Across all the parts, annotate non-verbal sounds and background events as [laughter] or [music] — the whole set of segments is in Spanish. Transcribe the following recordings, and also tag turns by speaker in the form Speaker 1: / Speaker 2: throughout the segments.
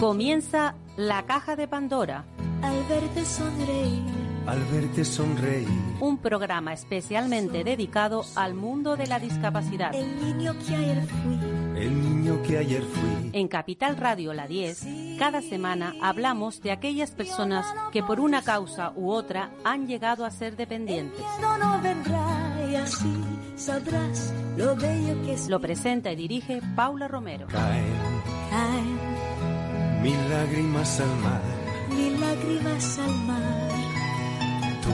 Speaker 1: Comienza La Caja de Pandora.
Speaker 2: Al verte sonreír.
Speaker 3: Al verte sonreír.
Speaker 1: Un programa especialmente dedicado al mundo de la discapacidad.
Speaker 2: El niño que ayer fui.
Speaker 3: El niño que ayer fui.
Speaker 1: En Capital Radio La 10, cada semana hablamos de aquellas personas que por una causa u otra han llegado a ser dependientes.
Speaker 2: No, no vendrá y así sabrás lo bello que es.
Speaker 1: Lo presenta y dirige Paula Romero.
Speaker 3: Caen
Speaker 2: Caen
Speaker 3: mil lágrimas al mar.
Speaker 2: mil lágrimas al mar.
Speaker 3: Tú,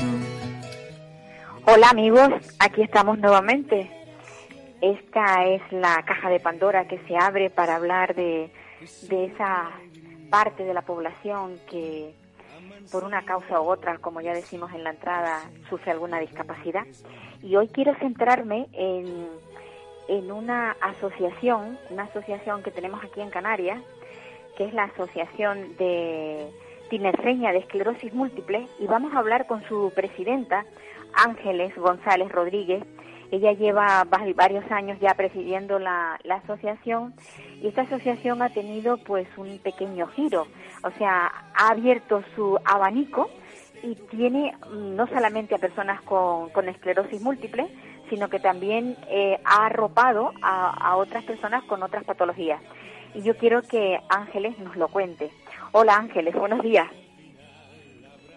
Speaker 2: Tú
Speaker 4: Hola amigos, aquí estamos nuevamente. Esta es la caja de Pandora que se abre para hablar de, de esa parte de la población que por una causa u otra, como ya decimos en la entrada, sufre alguna discapacidad. Y hoy quiero centrarme en, en una asociación, una asociación que tenemos aquí en Canarias, que es la Asociación de Tinerfeña de Esclerosis Múltiple, y vamos a hablar con su presidenta, Ángeles González Rodríguez. Ella lleva va- varios años ya presidiendo la, la asociación y esta asociación ha tenido pues un pequeño giro, o sea, ha abierto su abanico y tiene mm, no solamente a personas con, con esclerosis múltiple, sino que también eh, ha arropado a otras personas con otras patologías. Y yo quiero que Ángeles nos lo cuente. Hola Ángeles, buenos días.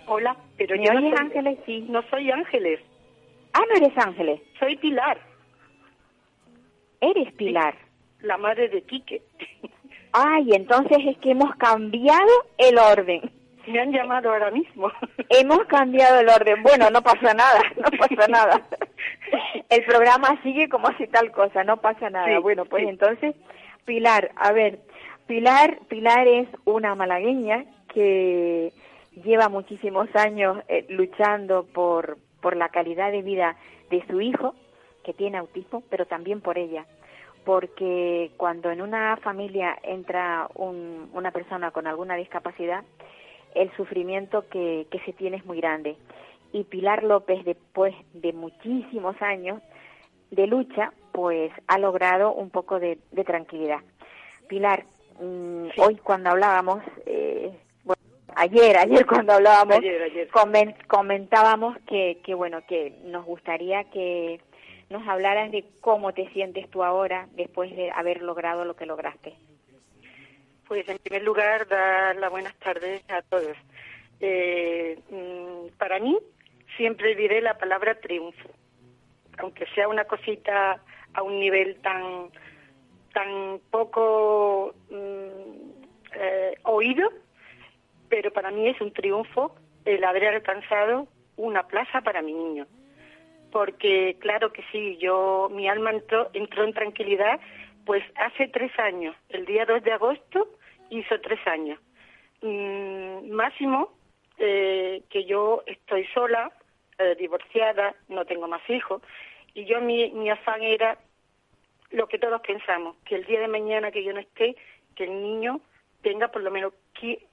Speaker 5: Hola, pero
Speaker 4: ¿Me
Speaker 5: yo no soy,
Speaker 4: Ángeles? Sí.
Speaker 5: no soy Ángeles,
Speaker 4: Ah, no eres Ángeles,
Speaker 5: soy Pilar,
Speaker 4: eres Pilar.
Speaker 5: la madre de Quique. [laughs]
Speaker 4: Ay, entonces es que hemos cambiado el orden.
Speaker 5: Me han llamado ahora mismo. [laughs]
Speaker 4: Hemos cambiado el orden. Bueno, no pasa nada, no pasa nada. [laughs] El programa sigue como si tal cosa, no pasa nada.
Speaker 5: Sí,
Speaker 4: bueno, pues
Speaker 5: sí.
Speaker 4: entonces, Pilar, a ver, Pilar, Pilar es una malagueña que lleva muchísimos años eh, luchando por, por la calidad de vida de su hijo, que tiene autismo, pero también por ella. Porque cuando en una familia entra un- una persona con alguna discapacidad, el sufrimiento que, que se tiene es muy grande. Y Pilar López, después de muchísimos años de lucha, pues ha logrado un poco de, de tranquilidad. Pilar, mm,
Speaker 5: Sí.
Speaker 4: hoy cuando hablábamos, eh, bueno, ayer, ayer cuando hablábamos,
Speaker 5: Ayer, ayer.
Speaker 4: comen- comentábamos que, que, bueno, que nos gustaría que nos hablaras de cómo te sientes tú ahora después de haber logrado lo que lograste.
Speaker 5: Pues en primer lugar, dar las buenas tardes a todos. Eh, mm, para mí, siempre diré la palabra triunfo, aunque sea una cosita a un nivel tan, tan poco mm, eh, oído, pero para mí es un triunfo el haber alcanzado una plaza para mi niño. Porque claro que sí, yo mi alma entró, en tranquilidad, pues hace tres años, el día 2 de agosto hizo tres años. Mm, máximo eh, que yo estoy sola, eh, divorciada, no tengo más hijos, y yo mi, mi afán era lo que todos pensamos, que el día de mañana que yo no esté, que el niño tenga por lo menos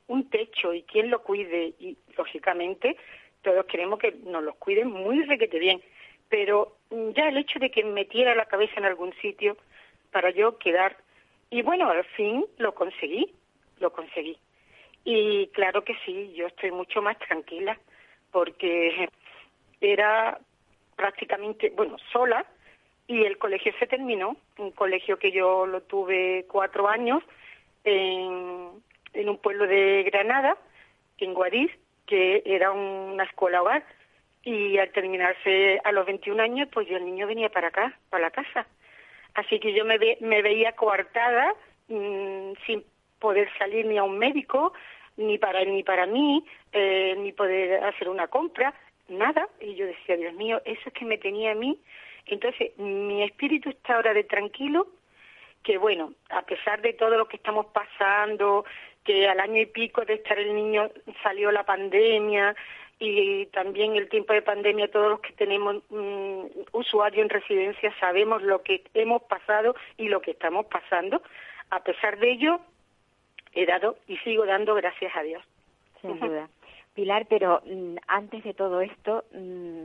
Speaker 5: un techo y quien lo cuide. Y lógicamente todos queremos que nos los cuiden muy requete bien. Pero mm, ya el hecho de que metiera la cabeza en algún sitio para yo quedar. Y bueno, al fin lo conseguí, lo conseguí. Y claro que sí, yo estoy mucho más tranquila porque era prácticamente, bueno, sola y el colegio se terminó, un colegio que yo lo tuve cuatro años en, un pueblo de Granada, en Guadix, que era una escuela hogar y al terminarse a los 21 años, pues yo el niño venía para acá, para la casa. Así que yo me, ve- me veía coartada, mm, sin poder salir ni a un médico, ni para ni para mí, eh, ni poder hacer una compra, nada. Y yo decía, Dios mío, eso es que me tenía a mí. Entonces, mi espíritu está ahora de tranquilo, que bueno, a pesar de todo lo que estamos pasando, que al año y pico de estar el niño salió la pandemia y también el tiempo de pandemia, todos los que tenemos mm, usuario en residencia sabemos lo que hemos pasado y lo que estamos pasando. A pesar de ello, he dado y sigo dando gracias a Dios.
Speaker 4: sin duda. Pilar, pero mm, antes de todo esto, mm,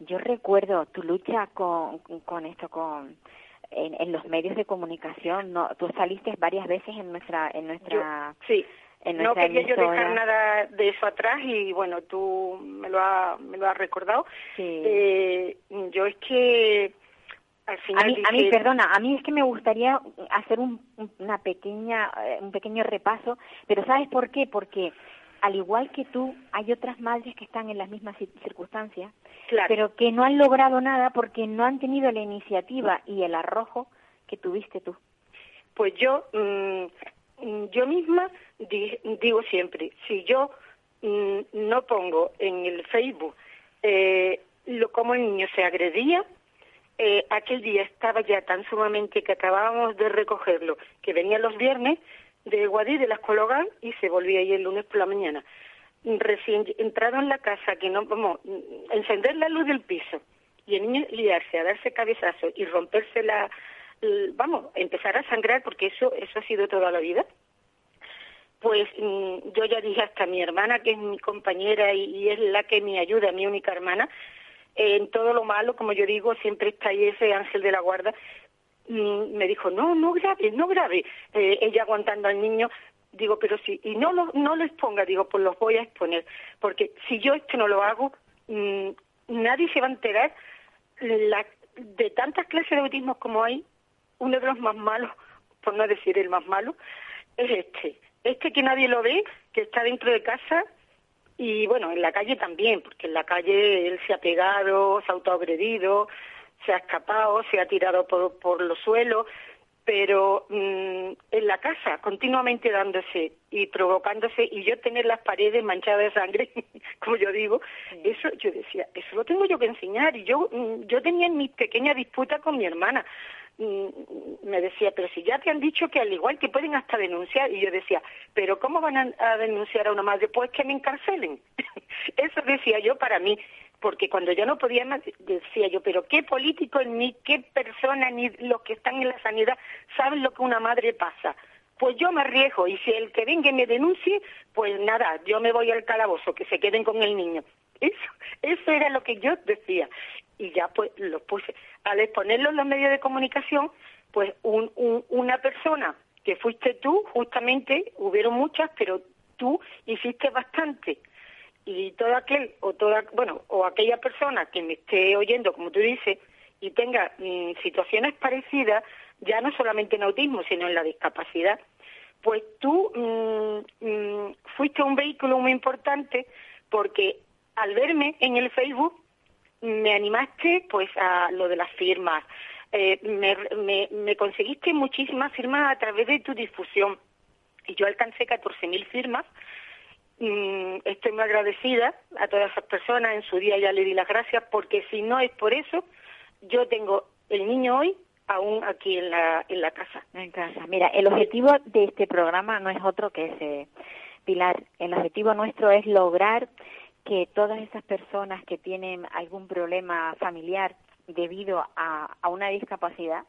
Speaker 4: yo recuerdo tu lucha con, con esto, con en, los medios de comunicación. No, tú saliste varias veces en nuestra, en nuestra,
Speaker 5: sí. no quería yo dejar nada de eso atrás y bueno, tú me lo has, me lo has recordado. Eh, yo es que al final
Speaker 4: a mí, a mí, perdona, a mí es que me gustaría hacer un, una pequeña, eh, un pequeño repaso, pero ¿sabes por qué? Porque al igual que tú, hay otras madres que están en las mismas circunstancias, pero que no han logrado nada porque no han tenido la iniciativa y el arrojo que tuviste tú.
Speaker 5: Pues yo, mm, yo misma digo siempre, si yo mm, no pongo en el Facebook eh, lo, cómo el niño se agredía, eh, aquel día estaba ya tan sumamente que acabábamos de recogerlo, que venía los viernes, de Guadí, de la escuela y se volvía ahí el lunes por la mañana. Recién entrado en la casa, que no, vamos, encender la luz del piso y el niño liarse a darse cabezazo y romperse la, vamos, empezar a sangrar porque eso, eso ha sido toda la vida. Pues mm, yo ya dije hasta mi hermana, que es mi compañera y, es la que me ayuda, mi única hermana, en todo lo malo, como yo digo, siempre está ahí ese ángel de la guarda me dijo, no, no grave, no grave. Eh, ella aguantando al niño, digo, pero sí, y no, lo, no les ponga, digo, pues los voy a exponer, porque si yo esto no lo hago, mm, nadie se va a enterar de tantas clases de autismo como hay, uno de los más malos, por no decir el más malo, es este. Este que nadie lo ve, que está dentro de casa y bueno, en la calle también, porque en la calle él se ha pegado, se ha autoagredido, se ha escapado, se ha tirado por, por los suelos, pero mm, en la casa continuamente dándose y provocándose y yo tener las paredes manchadas de sangre, [laughs] como yo digo, eso yo decía, eso lo tengo yo que enseñar y yo mm, yo tenía mi pequeña disputa con mi hermana. Mm, me decía, pero si ya te han dicho que al igual que pueden hasta denunciar, y yo decía, pero ¿cómo van a, a denunciar a una madre? Pues que me encarcelen. [laughs] eso decía yo para mí porque cuando yo no podía más, decía yo, pero qué político ni qué persona ni los que están en la sanidad saben lo que una madre pasa. Pues yo me arriesgo y si el que venga me denuncie, pues nada, yo me voy al calabozo, que se queden con el niño. Eso, eso era lo que yo decía. Y ya pues lo puse. Al exponerlo en los medios de comunicación, pues un, una persona que fuiste tú, justamente, hubieron muchas, pero tú hiciste bastante y todo aquel o toda bueno o aquella persona que me esté oyendo como tú dices y tenga mm, situaciones parecidas ya no solamente en autismo sino en la discapacidad pues tú mm, mm, fuiste un vehículo muy importante porque al verme en el Facebook me animaste pues a lo de las firmas. Eh, me, me, me conseguiste muchísimas firmas a través de tu difusión. Y yo alcancé 14.000 firmas Mm, estoy muy agradecida a todas esas personas, en su día ya le di las gracias, porque si no es por eso, yo tengo el niño hoy aún aquí en la, en la casa.
Speaker 4: En casa. Mira, el objetivo de este programa no es otro que ese, Pilar. El objetivo nuestro es lograr que todas esas personas que tienen algún problema familiar debido a, a una discapacidad,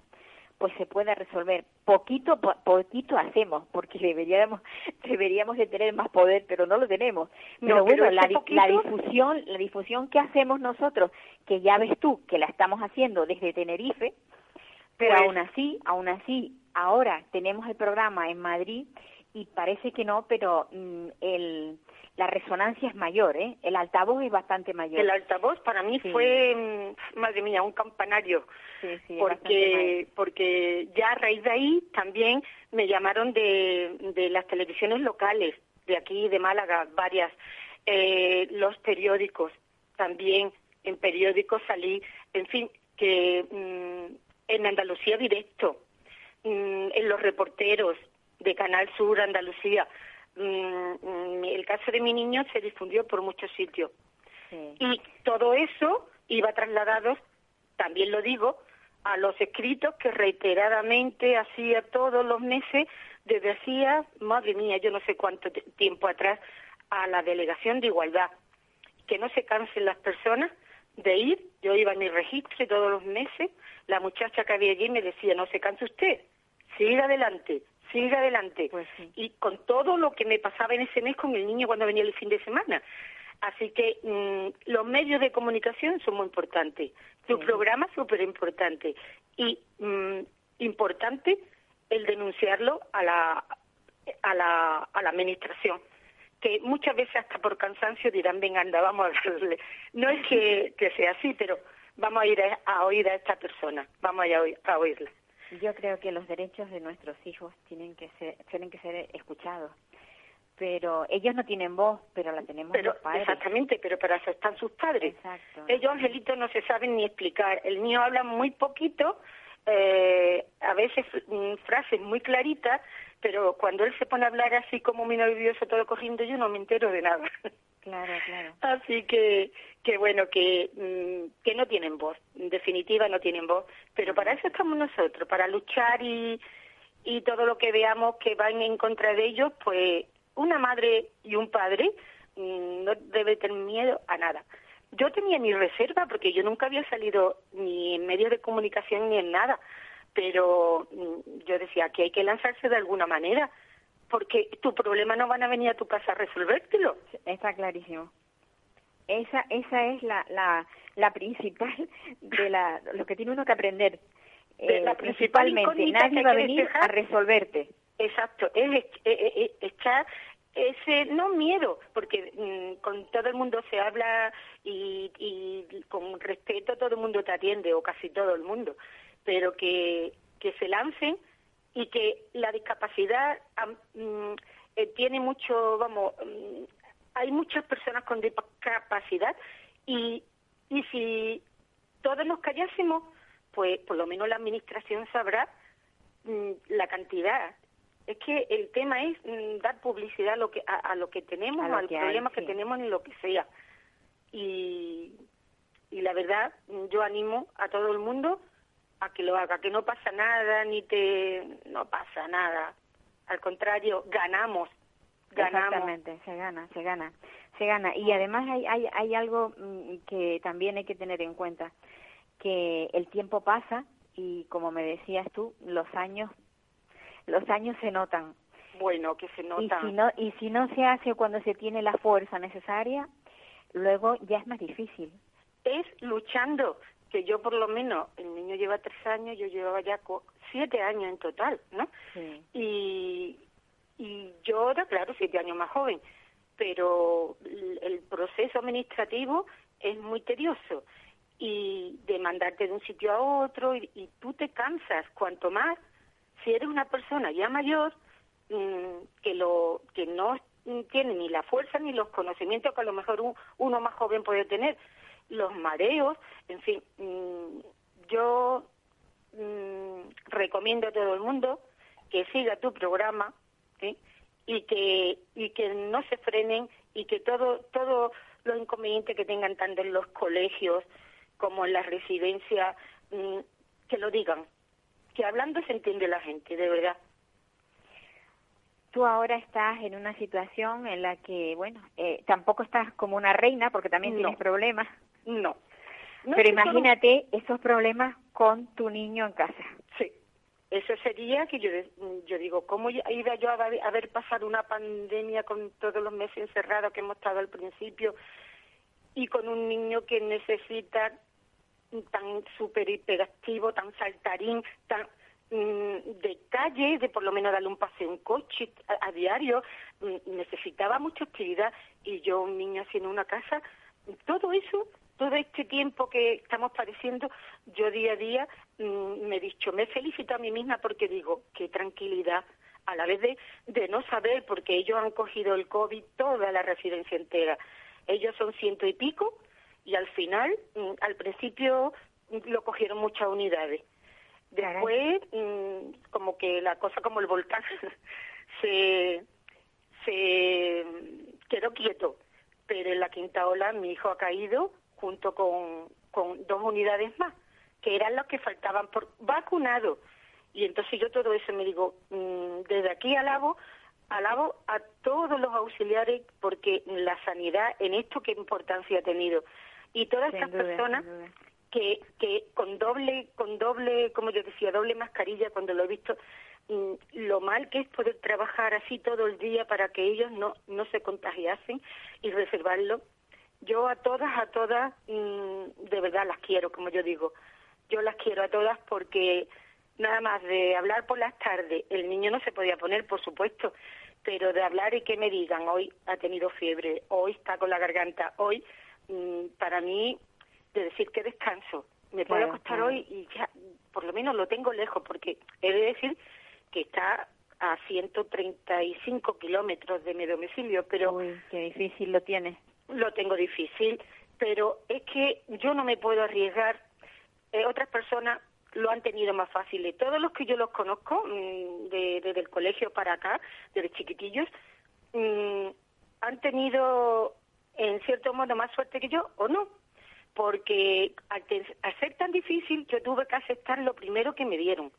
Speaker 4: pues se pueda resolver. Poquito poquito hacemos, porque [laughs] deberíamos deberíamos de tener más poder, pero no lo tenemos. Pero bueno, la, la difusión la difusión que hacemos nosotros, que ya ves tú que la estamos haciendo desde Tenerife, pero pues aún así, aún así, ahora tenemos el programa en Madrid y parece que no, pero mm, el la resonancia es mayor, ¿eh? El altavoz es bastante mayor.
Speaker 5: El altavoz para mí fue, mm, madre mía, un campanario. Sí, sí, porque, porque ya a raíz de ahí también me llamaron de, de las televisiones locales, de aquí, de Málaga, varias, eh, los periódicos, también en periódicos salí, en fin, que mm, en Andalucía directo, en los reporteros de Canal Sur Andalucía, Mm, el caso de mi niño se difundió por muchos sitios. Y todo eso iba trasladado, también lo digo, a los escritos que reiteradamente hacía todos los meses, desde hacía, madre mía, yo no sé cuánto tiempo atrás, a la Delegación de Igualdad. Que no se cansen las personas de ir, yo iba a mi registro todos los meses, la muchacha que había allí me decía, no se canse usted, siga adelante, sigue adelante.
Speaker 4: Pues
Speaker 5: y con todo lo que me pasaba en ese mes con el niño cuando venía el fin de semana. Así que mm, los medios de comunicación son muy importantes. Tu programa es súper importante. Y mm, importante el denunciarlo a la, a la, a la administración que muchas veces hasta por cansancio dirán, venga, anda, vamos a verle. No es que, que sea así, pero vamos a ir a, oír a esta persona, vamos a, ir a oírla.
Speaker 4: Yo creo que los derechos de nuestros hijos tienen que ser, tienen que ser escuchados. Pero ellos no tienen voz, pero la tenemos
Speaker 5: pero,
Speaker 4: los padres.
Speaker 5: Exactamente, pero para eso están sus padres.
Speaker 4: Exacto.
Speaker 5: Ellos, Angelito, no se saben ni explicar. El mío habla muy poquito, eh, a veces mm, frases muy claritas, pero cuando él se pone a hablar así como muy nervioso, todo corriendo, yo no me entero de nada. [laughs]
Speaker 4: Claro, claro.
Speaker 5: Así que, que bueno, que, mm, que no tienen voz, en definitiva no tienen voz, pero para eso estamos nosotros, para luchar y, y todo lo que veamos que van en contra de ellos, pues una madre y un padre mm, no debe tener miedo a nada. Yo tenía mi reserva porque yo nunca había salido ni en medios de comunicación ni en nada, pero mm, yo decía que hay que lanzarse de alguna manera, porque tu problema no van a venir a tu casa a resolvértelo.
Speaker 4: Está clarísimo. Esa, esa es la, la, la principal de la, lo que tiene uno que aprender.
Speaker 5: Eh, la principalmente,
Speaker 4: nadie va a venir a resolverte.
Speaker 5: Exacto, es echar ese no miedo porque mm, con todo el mundo se habla y, y, con respeto todo el mundo te atiende o casi todo el mundo pero que, que se lancen y que la discapacidad mm, eh, tiene mucho, vamos, mm, hay muchas personas con discapacidad y, y si todos nos callásemos, pues por lo menos la administración sabrá mm, la cantidad. Es que el tema es dar publicidad a lo que, a, lo que tenemos, a al problema que tenemos en lo que sea. Y, y la verdad, yo animo a todo el mundo a que lo haga, que no pasa nada, ni te... no pasa nada. Al contrario, ganamos, ganamos.
Speaker 4: Exactamente, se gana, se gana, se gana. Y además hay, hay, hay algo mm, que también hay que tener en cuenta, que el tiempo pasa y como me decías tú, los años, los años se notan.
Speaker 5: Bueno, que se notan.
Speaker 4: Y si no, y si no se hace cuando se tiene la fuerza necesaria, luego ya es más difícil.
Speaker 5: Es luchando, que yo por lo menos, el niño lleva tres años, yo llevaba ya siete años en total, ¿no? Y, y yo era, claro, siete años más joven, pero el proceso administrativo es muy tedioso y de mandarte de un sitio a otro y, y tú te cansas, cuanto más si eres una persona ya mayor mm, que lo que no tiene ni la fuerza ni los conocimientos que a lo mejor uno más joven puede tener los mareos, en fin, mm, yo mm, recomiendo a todo el mundo que siga tu programa y que y que no se frenen y que todo todo los inconvenientes que tengan tanto en los colegios como en las residencias mm, que lo digan que hablando se entiende la gente de verdad.
Speaker 4: Tú ahora estás en una situación en la que, bueno, eh, tampoco estás como una reina porque también tienes problemas.
Speaker 5: No.
Speaker 4: Pero imagínate esos problemas con tu niño en casa.
Speaker 5: Sí. Eso sería que yo, yo digo, ¿cómo iba yo a ver, pasar una pandemia con todos los meses encerrados que hemos estado al principio y con un niño que necesita tan súper hiperactivo, tan saltarín, tan mm, de calle, de por lo menos darle un paseo en coche a, diario, mm, necesitaba mucha actividad y yo, un niño así en una casa, todo eso todo este tiempo que estamos padeciendo, yo día a día mm, me he dicho, me felicito a mí misma porque digo, qué tranquilidad, a la vez de, de no saber, porque ellos han cogido el COVID toda la residencia entera. Ellos son ciento y pico y al final, mm, al principio mm, lo cogieron muchas unidades. Después, como que la cosa como el volcán [laughs] se, se quedó quieto. Pero en la quinta ola mi hijo ha caído junto con, con dos unidades más, que eran los que faltaban por vacunado. Y entonces yo todo eso me digo, mm, desde aquí alabo, alabo a todos los auxiliares porque la sanidad en esto qué importancia ha tenido. Y todas estas personas que, que con doble, con doble, como yo decía, doble mascarilla cuando lo he visto, mm, lo mal que es poder trabajar así todo el día para que ellos no, no se contagiasen y reservarlo yo a todas, a todas, mm, de verdad las quiero, como yo digo. Yo las quiero a todas porque nada más de hablar por las tardes, el niño no se podía poner, por supuesto, pero de hablar y que me digan, hoy ha tenido fiebre, hoy está con la garganta, hoy, mm, para mí, de decir que descanso, me puedo acostar hoy y ya, por lo menos lo tengo lejos, porque he de decir que está a 135 kilómetros de mi domicilio, pero...
Speaker 4: Uy, qué difícil lo tiene.
Speaker 5: Lo tengo difícil, pero es que yo no me puedo arriesgar. Eh, otras personas lo han tenido más fácil. Y todos los que yo los conozco, mm, desde el colegio para acá, desde chiquitillos, mm, han tenido, en cierto modo, más suerte que yo, o no. Porque al, ser tan difícil, yo tuve que aceptar lo primero que me dieron.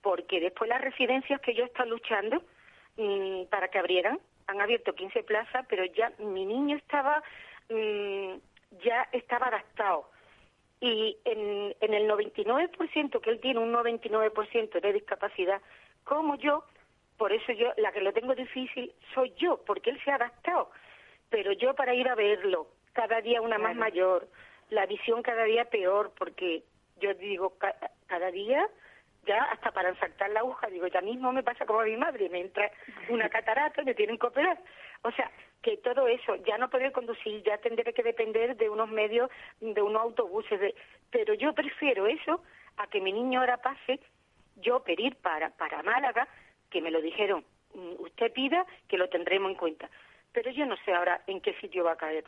Speaker 5: Porque después las residencias que yo estaba luchando mm, para que abrieran, han abierto 15 plazas, pero ya mi niño estaba, ya estaba adaptado. Y en, en el 99% que él tiene un 99% de discapacidad, como yo, por eso yo, la que lo tengo difícil soy yo, porque él se ha adaptado. Pero yo para ir a verlo, cada día una más mayor, la visión cada día peor, porque yo digo, cada día ya hasta para saltar la aguja, digo, ya mismo me pasa como a mi madre, me entra una catarata y me tienen que operar. O sea, que todo eso, ya no poder conducir, ya tendré que depender de unos medios, de unos autobuses, de, pero yo prefiero eso a que mi niño ahora pase, yo pedir para, para Málaga, que me lo dijeron, mm, usted pida que lo tendremos en cuenta. Pero yo no sé ahora en qué sitio va a caer.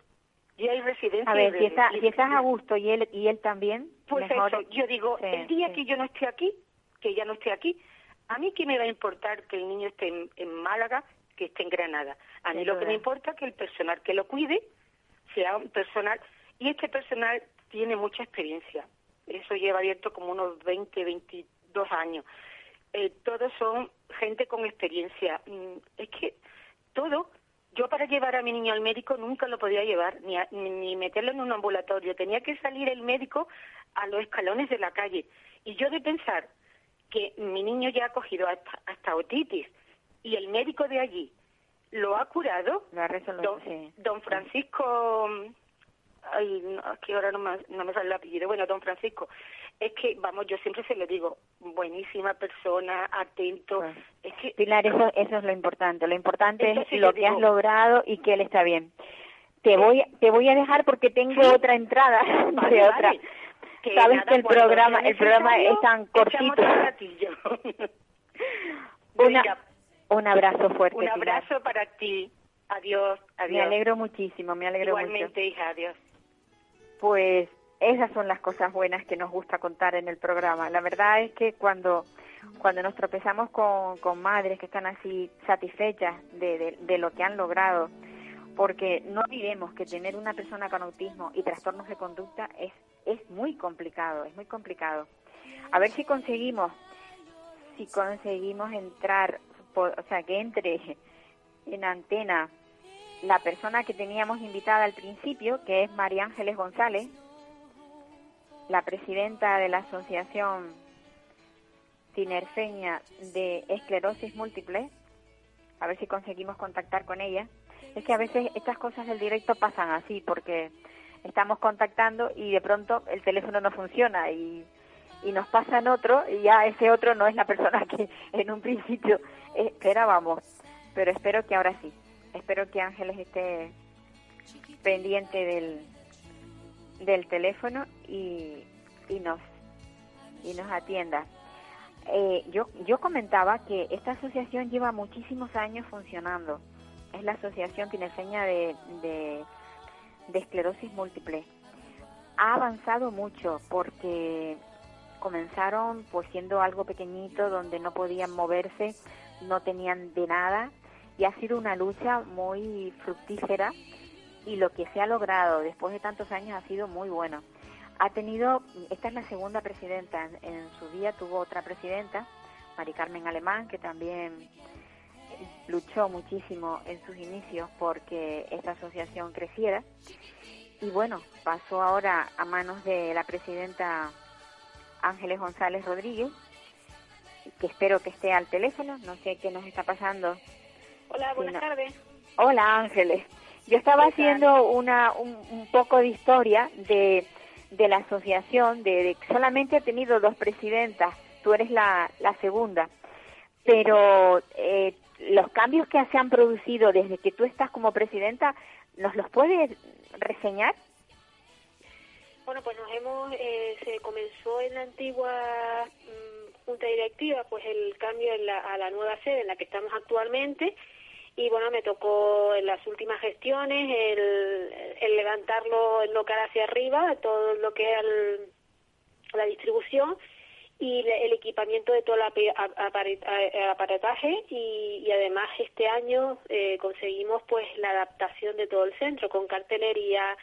Speaker 5: Y hay residencia.
Speaker 4: A ver, si, estás a gusto y él, y él también.
Speaker 5: Pues eso, yo digo, el día que yo no esté aquí, que ya no esté aquí, a mí qué me va a importar que el niño esté en Málaga que esté en Granada. A mí lo que me importa es que el personal que lo cuide sea un personal, y este personal tiene mucha experiencia. Eso lleva abierto como unos 20, 22 años. Eh, todos son gente con experiencia. Mm, es que todo, yo para llevar a mi niño al médico nunca lo podía llevar, ni, ni meterlo en un ambulatorio. Tenía que salir el médico a los escalones de la calle. Y yo de pensar que mi niño ya ha cogido hasta, hasta otitis, y el médico de allí lo ha curado, don, Francisco, ay, aquí ahora no me, no me sale el apellido, bueno, don Francisco, es que, vamos, yo siempre se lo digo, buenísima persona, atento. Es que,
Speaker 4: Pilar, eso, eso es lo importante, lo importante es lo que has logrado y que él está bien. Te voy, te voy a dejar porque tengo otra entrada [laughs] de otra. Sabes que el programa, el programa es tan cortito. [laughs] Una, un abrazo fuerte.
Speaker 5: Un abrazo para ti. Adiós, adiós.
Speaker 4: Me alegro muchísimo, me alegro
Speaker 5: Igualmente, hija, adiós.
Speaker 4: Pues esas son las cosas buenas que nos gusta contar en el programa. La verdad es que cuando cuando nos tropezamos con, con madres que están así satisfechas de, de, lo que han logrado, porque no olvidemos que tener una persona con autismo y trastornos de conducta es, es muy complicado, es muy complicado. A ver si conseguimos, si conseguimos entrar o sea, que entre [laughs] en antena la persona que teníamos invitada al principio, que es María Ángeles González, la presidenta de la Asociación Tinerfeña de Esclerosis Múltiple, a ver si conseguimos contactar con ella. Es que a veces estas cosas del directo pasan así, porque estamos contactando y de pronto el teléfono no funciona y, y nos pasan otro y ya ese otro no es la persona [laughs] que en un principio esperábamos, pero espero que ahora sí. Espero que Ángeles esté pendiente del, del teléfono y, y nos y nos atienda. Eh, yo yo comentaba que esta asociación lleva muchísimos años funcionando. Es la asociación tineseña de, de, de esclerosis múltiple. Ha avanzado mucho porque comenzaron pues siendo algo pequeñito donde no podían moverse no tenían de nada y ha sido una lucha muy fructífera y lo que se ha logrado después de tantos años ha sido muy bueno. Ha tenido, esta es la segunda presidenta, en, su día tuvo otra presidenta, Mari Carmen Alemán, que también luchó muchísimo en sus inicios porque esta asociación creciera. Y bueno, pasó ahora a manos de la presidenta Ángeles González Rodríguez, que espero que esté al teléfono, no sé qué nos está pasando.
Speaker 6: Hola, buenas tardes.
Speaker 4: Hola Ángeles, Yo estaba haciendo una, un, poco de historia de, de la asociación, de, solamente he tenido dos presidentas, tú eres la, la segunda, pero eh, los cambios que se han producido desde que tú estás como presidenta, ¿nos los puedes reseñar?
Speaker 6: Bueno, pues nos hemos, eh, se comenzó en la antigua mm, junta directiva, pues el cambio a la nueva sede en la que estamos actualmente y bueno, me tocó en las últimas gestiones el, levantarlo el local hacia arriba, todo lo que es la distribución y el equipamiento de todo el aparataje y, además este año eh, conseguimos pues la adaptación de todo el centro con cartelería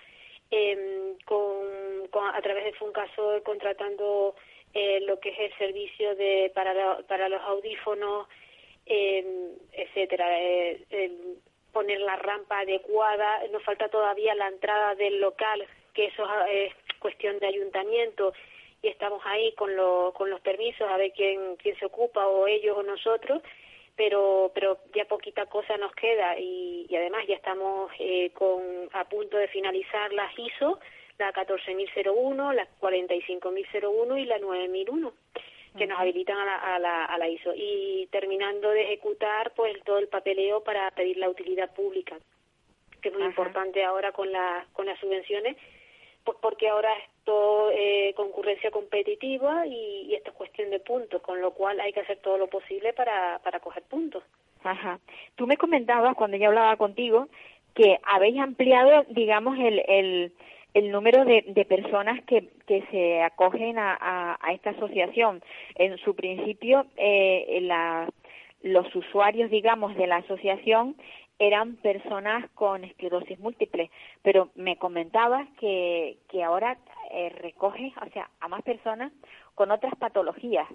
Speaker 6: eh, con, a través de Funcaso contratando eh, lo que es el servicio de para, para los audífonos eh, etcétera poner la rampa adecuada. Nos falta todavía la entrada del local que eso es cuestión de ayuntamiento y estamos ahí con, con los permisos a ver quién, quién se ocupa o ellos o nosotros pero pero ya poquita cosa nos queda y, además ya estamos eh, con a punto de finalizar las ISO la 14.001, la 45.001 y la 9.001 que nos habilitan a la, a, la, a la ISO. Y terminando de ejecutar pues todo el papeleo para pedir la utilidad pública que es muy importante ahora con la, con las subvenciones pues porque ahora todo eh, concurrencia competitiva y, y, esto es cuestión de puntos, con lo cual hay que hacer todo lo posible para, para coger puntos.
Speaker 4: Ajá. Tú me comentabas cuando yo hablaba contigo que habéis ampliado, digamos, el, el, el número de, de personas que, que se acogen a, a, esta asociación. En su principio, eh, la, los usuarios, digamos, de la asociación eran personas con esclerosis múltiple, pero me comentabas que, que ahora eh, recoge, o sea, a más personas con otras patologías.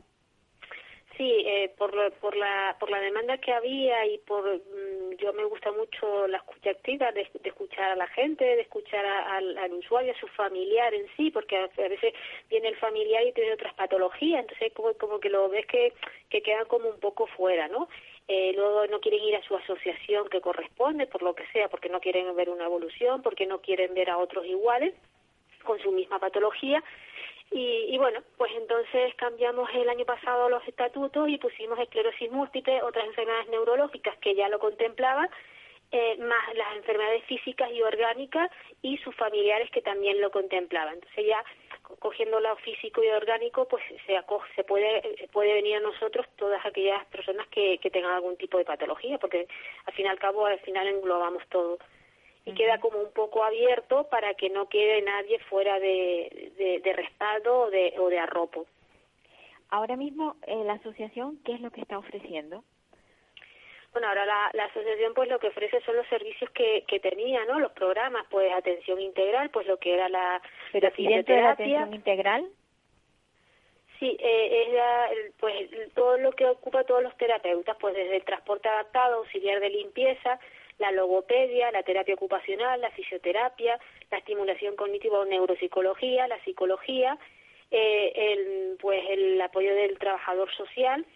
Speaker 6: Sí, eh, por, por, la, por la demanda que había y por mm, yo me gusta mucho la escucha activa, de, escuchar a la gente, de escuchar al, al, usuario, a su familiar en sí, porque a, veces viene el familiar y tiene otras patologías, entonces como, como que lo ves que, que queda como un poco fuera, ¿no? Eh, luego no quieren ir a su asociación que corresponde, por lo que sea, porque no quieren ver una evolución, porque no quieren ver a otros iguales con su misma patología. Y, y, bueno, pues entonces cambiamos el año pasado los estatutos y pusimos esclerosis múltiple, otras enfermedades neurológicas que ya lo contemplaban, eh, más las enfermedades físicas y orgánicas y sus familiares que también lo contemplaban. Entonces ya cogiendo lo físico y orgánico, pues se acoge, se puede puede venir a nosotros todas aquellas personas que, que tengan algún tipo de patología, porque al fin y al cabo al final englobamos todo y queda como un poco abierto para que no quede nadie fuera de, de, respaldo o de, o de arropo.
Speaker 4: Ahora mismo, eh, la asociación, ¿qué es lo que está ofreciendo?
Speaker 6: Bueno, ahora la, la, asociación pues lo que ofrece son los servicios que, que tenía, ¿no? Los programas, pues atención integral, pues lo que era la,
Speaker 4: Pero la la atención integral?
Speaker 6: Sí, eh, es la, pues todo lo que ocupa todos los terapeutas, pues desde el transporte adaptado, auxiliar de limpieza, la logopedia, la terapia ocupacional, la fisioterapia, la estimulación cognitiva o neuropsicología, la psicología, eh, el, pues el apoyo del trabajador social,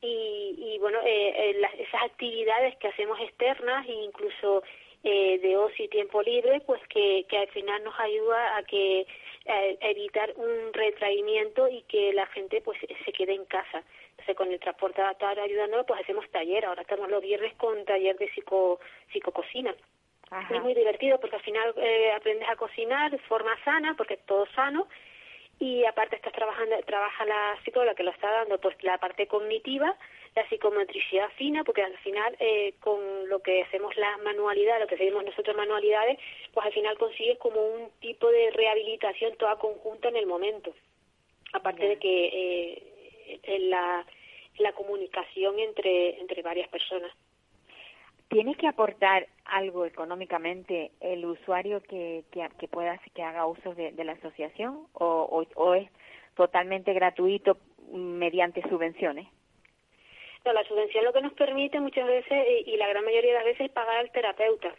Speaker 6: y, y bueno, eh, eh esas actividades que hacemos externas e incluso eh, de ocio y tiempo libre, pues que, que al final nos ayuda a que a evitar un retraimiento y que la gente pues se quede en casa. Entonces con el transporte adaptado ayudando, pues hacemos taller. Ahora estamos los viernes con taller de psico, psicococina. Es muy divertido porque al final eh, aprendes a cocinar de forma sana, porque es todo sano, y aparte estás trabajando, trabaja la psicóloga que lo está dando, pues la parte cognitiva, la psicomotricidad fina, porque al final eh, con lo que hacemos la manualidad, lo que seguimos nosotros manualidades, pues al final consigues como un tipo de rehabilitación toda conjunta en el momento. Aparte de que eh, en la, la comunicación entre, entre varias personas.
Speaker 4: ¿Tiene que aportar algo económicamente el usuario que, que, pueda que haga uso de, la asociación o, o, es totalmente gratuito mediante subvenciones?
Speaker 6: No, la subvención lo que nos permite muchas veces y la gran mayoría de las veces es pagar al terapeuta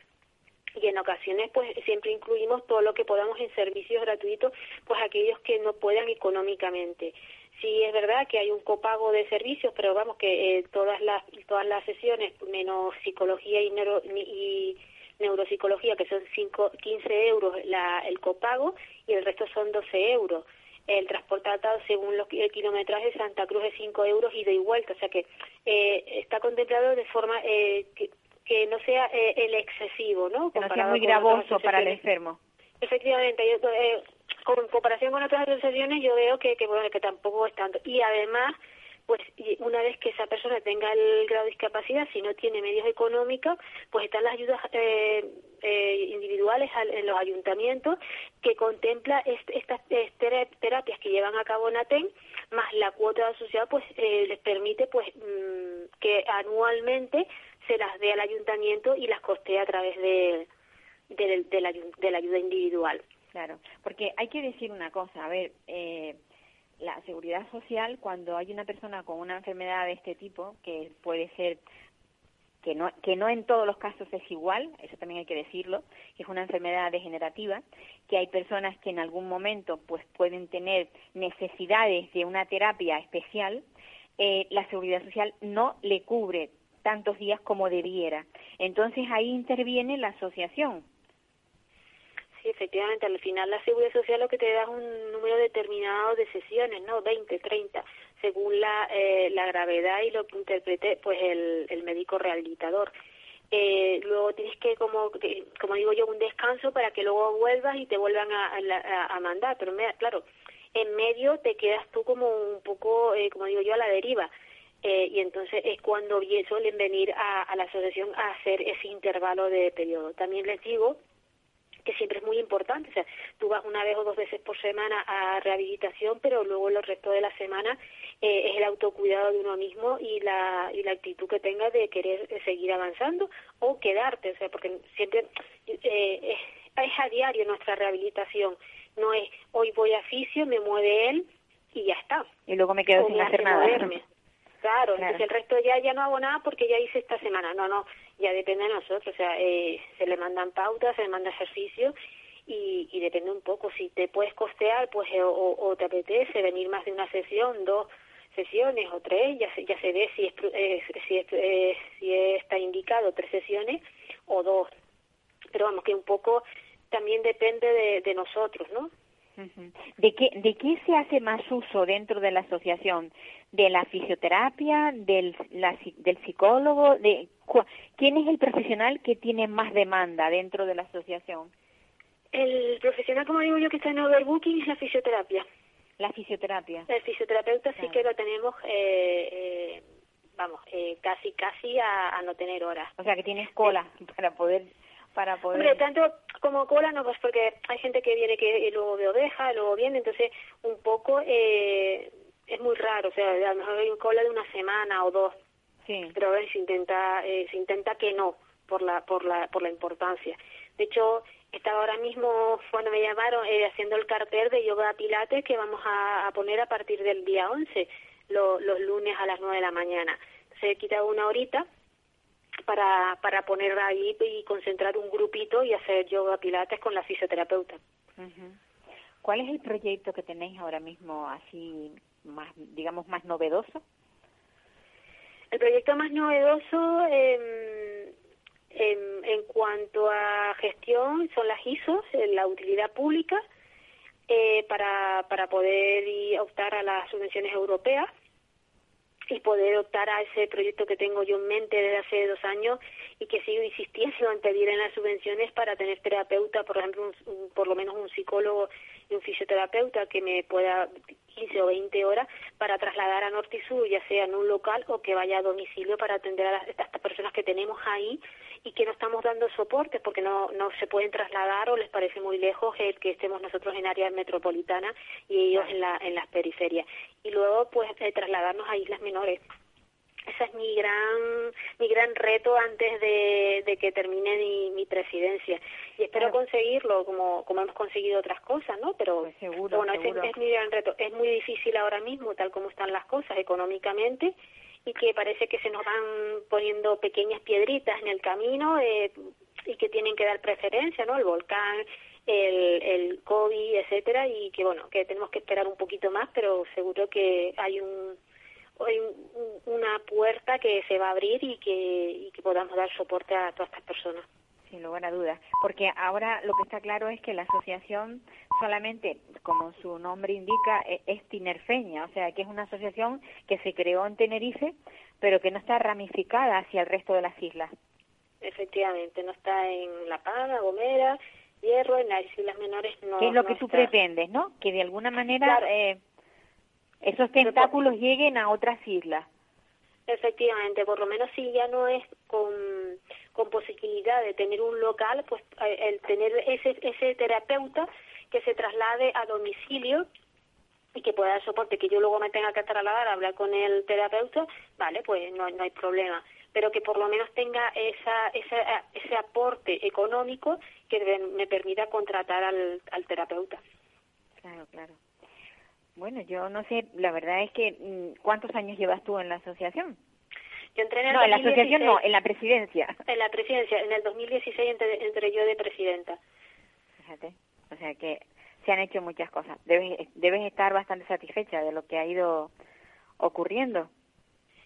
Speaker 6: y en ocasiones pues siempre incluimos todo lo que podamos en servicios gratuitos pues aquellos que no puedan económicamente Sí, es verdad que hay un copago de servicios, pero vamos que eh, todas las todas las sesiones, menos psicología y, neuro, y neuropsicología, que son cinco, 15 euros la, el copago y el resto son 12 euros. El transporte adaptado según los, el kilometraje de Santa Cruz es 5 euros ida y vuelta, o sea que eh, está contemplado de forma eh, que, que no sea eh, el excesivo, ¿no?
Speaker 4: Que no sea muy gravoso para el enfermo.
Speaker 6: Efectivamente, yo, eh, con comparación con otras asociaciones yo veo que, bueno, que tampoco es tanto. Y además, pues una vez que esa persona tenga el grado de discapacidad, si no tiene medios económicos, pues están las ayudas eh, eh, individuales en los ayuntamientos que contempla estas terapias que llevan a cabo NATEN, más la cuota asociada, pues eh, les permite pues mm, que anualmente se las dé al ayuntamiento y las costee a través de la ayuda individual.
Speaker 4: Claro, porque hay que decir una cosa, a ver, eh, la seguridad social, cuando hay una persona con una enfermedad de este tipo, que puede ser que no, que no en todos los casos es igual, eso también hay que decirlo, que es una enfermedad degenerativa, que hay personas que en algún momento pues pueden tener necesidades de una terapia especial, eh, la seguridad social no le cubre tantos días como debiera. Entonces ahí interviene la asociación,
Speaker 6: Sí, efectivamente, al final la seguridad social lo que te da es un número determinado de sesiones, ¿no? 20, 30, según la, eh, la gravedad y lo que interprete pues el, el médico rehabilitador. Eh, luego tienes que, como, como digo yo, un descanso para que luego vuelvas y te vuelvan a, a, a mandar. Pero claro, en medio te quedas tú como un poco, eh, como digo yo, a la deriva. Eh, y entonces es cuando suelen venir a, a la asociación a hacer ese intervalo de periodo. También les digo que siempre es muy importante. O sea, tú vas una vez o dos veces por semana a rehabilitación, pero luego el resto de la semana eh, es el autocuidado de uno mismo y la, y la actitud que tengas de querer seguir avanzando o quedarte. O sea, porque siempre eh, es, a diario nuestra rehabilitación. No es hoy voy a fisio, me mueve él y ya está.
Speaker 4: Y luego me quedo sin hacer nada.
Speaker 6: Claro, entonces el resto ya ya no hago nada porque ya hice esta semana. No, no, ya depende de nosotros. O sea, eh, se le mandan pautas, se le manda ejercicio y, y depende un poco. Si te puedes costear, pues eh, o, te apetece venir más de una sesión, dos sesiones o tres, ya se, ya se ve si es, eh, si, es, eh, si está indicado tres sesiones o dos. Pero vamos, que un poco también depende de, de nosotros, ¿no?
Speaker 4: ¿De qué, ¿De qué se hace más uso dentro de la asociación? ¿De la fisioterapia? ¿Del, la, del psicólogo? De, ¿Quién es el profesional que tiene más demanda dentro de la asociación?
Speaker 6: El profesional, como digo yo, que está en overbooking es la fisioterapia.
Speaker 4: La fisioterapia.
Speaker 6: El fisioterapeuta sí que lo tenemos, eh, eh, vamos, eh, casi, casi a, a, no tener horas.
Speaker 4: O sea, que tienes cola para poder para poder...
Speaker 6: Hombre, tanto como cola no, pues porque hay gente que viene que luego de oveja, luego viene, entonces un poco eh, es muy raro, o sea, a lo mejor hay cola de una semana o dos,
Speaker 4: sí.
Speaker 6: pero a ver, se intenta, eh, se intenta que no, por la, por la, por la importancia. De hecho, estaba ahora mismo, bueno, me llamaron eh, haciendo el cartel de yoga pilates que vamos a, a poner a partir del día 11, lo, los lunes a las 9 de la mañana. Se he quitado una horita para, para poner ahí y concentrar un grupito y hacer yoga pilates con la fisioterapeuta.
Speaker 4: ¿Cuál es el proyecto que tenéis ahora mismo así más, digamos, más novedoso?
Speaker 6: El proyecto más novedoso eh, en, cuanto a gestión son las ISOs, la utilidad pública, eh, para, para poder optar a las subvenciones europeas y poder optar a ese proyecto que tengo yo en mente desde hace dos años y que sigo insistiendo en pedir en las subvenciones para tener terapeuta, por ejemplo, un, por lo menos un psicólogo y un fisioterapeuta que me pueda 15 o 20 horas para trasladar a Norte y Sur, ya sea en un local o que vaya a domicilio para atender a, las, a estas personas que tenemos ahí y que no estamos dando soporte porque no, no se pueden trasladar o les parece muy lejos el que estemos nosotros en área metropolitana y ellos en, la, en las periferias. Y luego, pues, eh, trasladarnos a islas menores ese es mi gran mi gran reto antes de, de que termine mi, mi, presidencia y espero claro. conseguirlo como como hemos conseguido otras cosas no pero
Speaker 4: pues seguro,
Speaker 6: bueno
Speaker 4: seguro.
Speaker 6: Ese es mi gran reto es muy difícil ahora mismo tal como están las cosas económicamente y que parece que se nos van poniendo pequeñas piedritas en el camino eh, y que tienen que dar preferencia, ¿no? El volcán, el, el COVID, etcétera, y que bueno, que tenemos que esperar un poquito más, pero seguro que hay un una puerta que se va a abrir y que, y que podamos dar soporte a todas estas personas.
Speaker 4: Sin lugar a dudas, porque ahora lo que está claro es que la asociación solamente, como su nombre indica, e- es tinerfeña, o sea, que es una asociación que se creó en Tenerife, pero que no está ramificada hacia el resto de las islas.
Speaker 6: Efectivamente, no está en La Palma, Gomera, Hierro, en las islas menores no.
Speaker 4: ¿Qué es lo
Speaker 6: no
Speaker 4: que tú
Speaker 6: está.
Speaker 4: pretendes, no? Que de alguna manera
Speaker 6: Claro.
Speaker 4: eh, esos tentáculos lleguen a otras islas.
Speaker 6: Efectivamente, por lo menos si ya no es con, con posibilidad de tener un local, pues eh, el tener ese, ese terapeuta que se traslade a domicilio y que pueda dar soporte, que yo luego me tenga que trasladar a hablar con el terapeuta, vale, pues no, no hay problema. Pero que por lo menos tenga esa, esa, ese aporte económico que me- me permita contratar al, al terapeuta.
Speaker 4: Claro, claro. Bueno, yo no sé, la verdad es que, mm, ¿cuántos años llevas tú en la asociación?
Speaker 6: Yo entré en el
Speaker 4: No, en la asociación
Speaker 6: 2016
Speaker 4: no, en la presidencia.
Speaker 6: En la presidencia, en el 2016 entré, entré yo de presidenta.
Speaker 4: Fíjate, o sea que se han hecho muchas cosas. Debes, debes estar bastante satisfecha de lo que ha ido ocurriendo.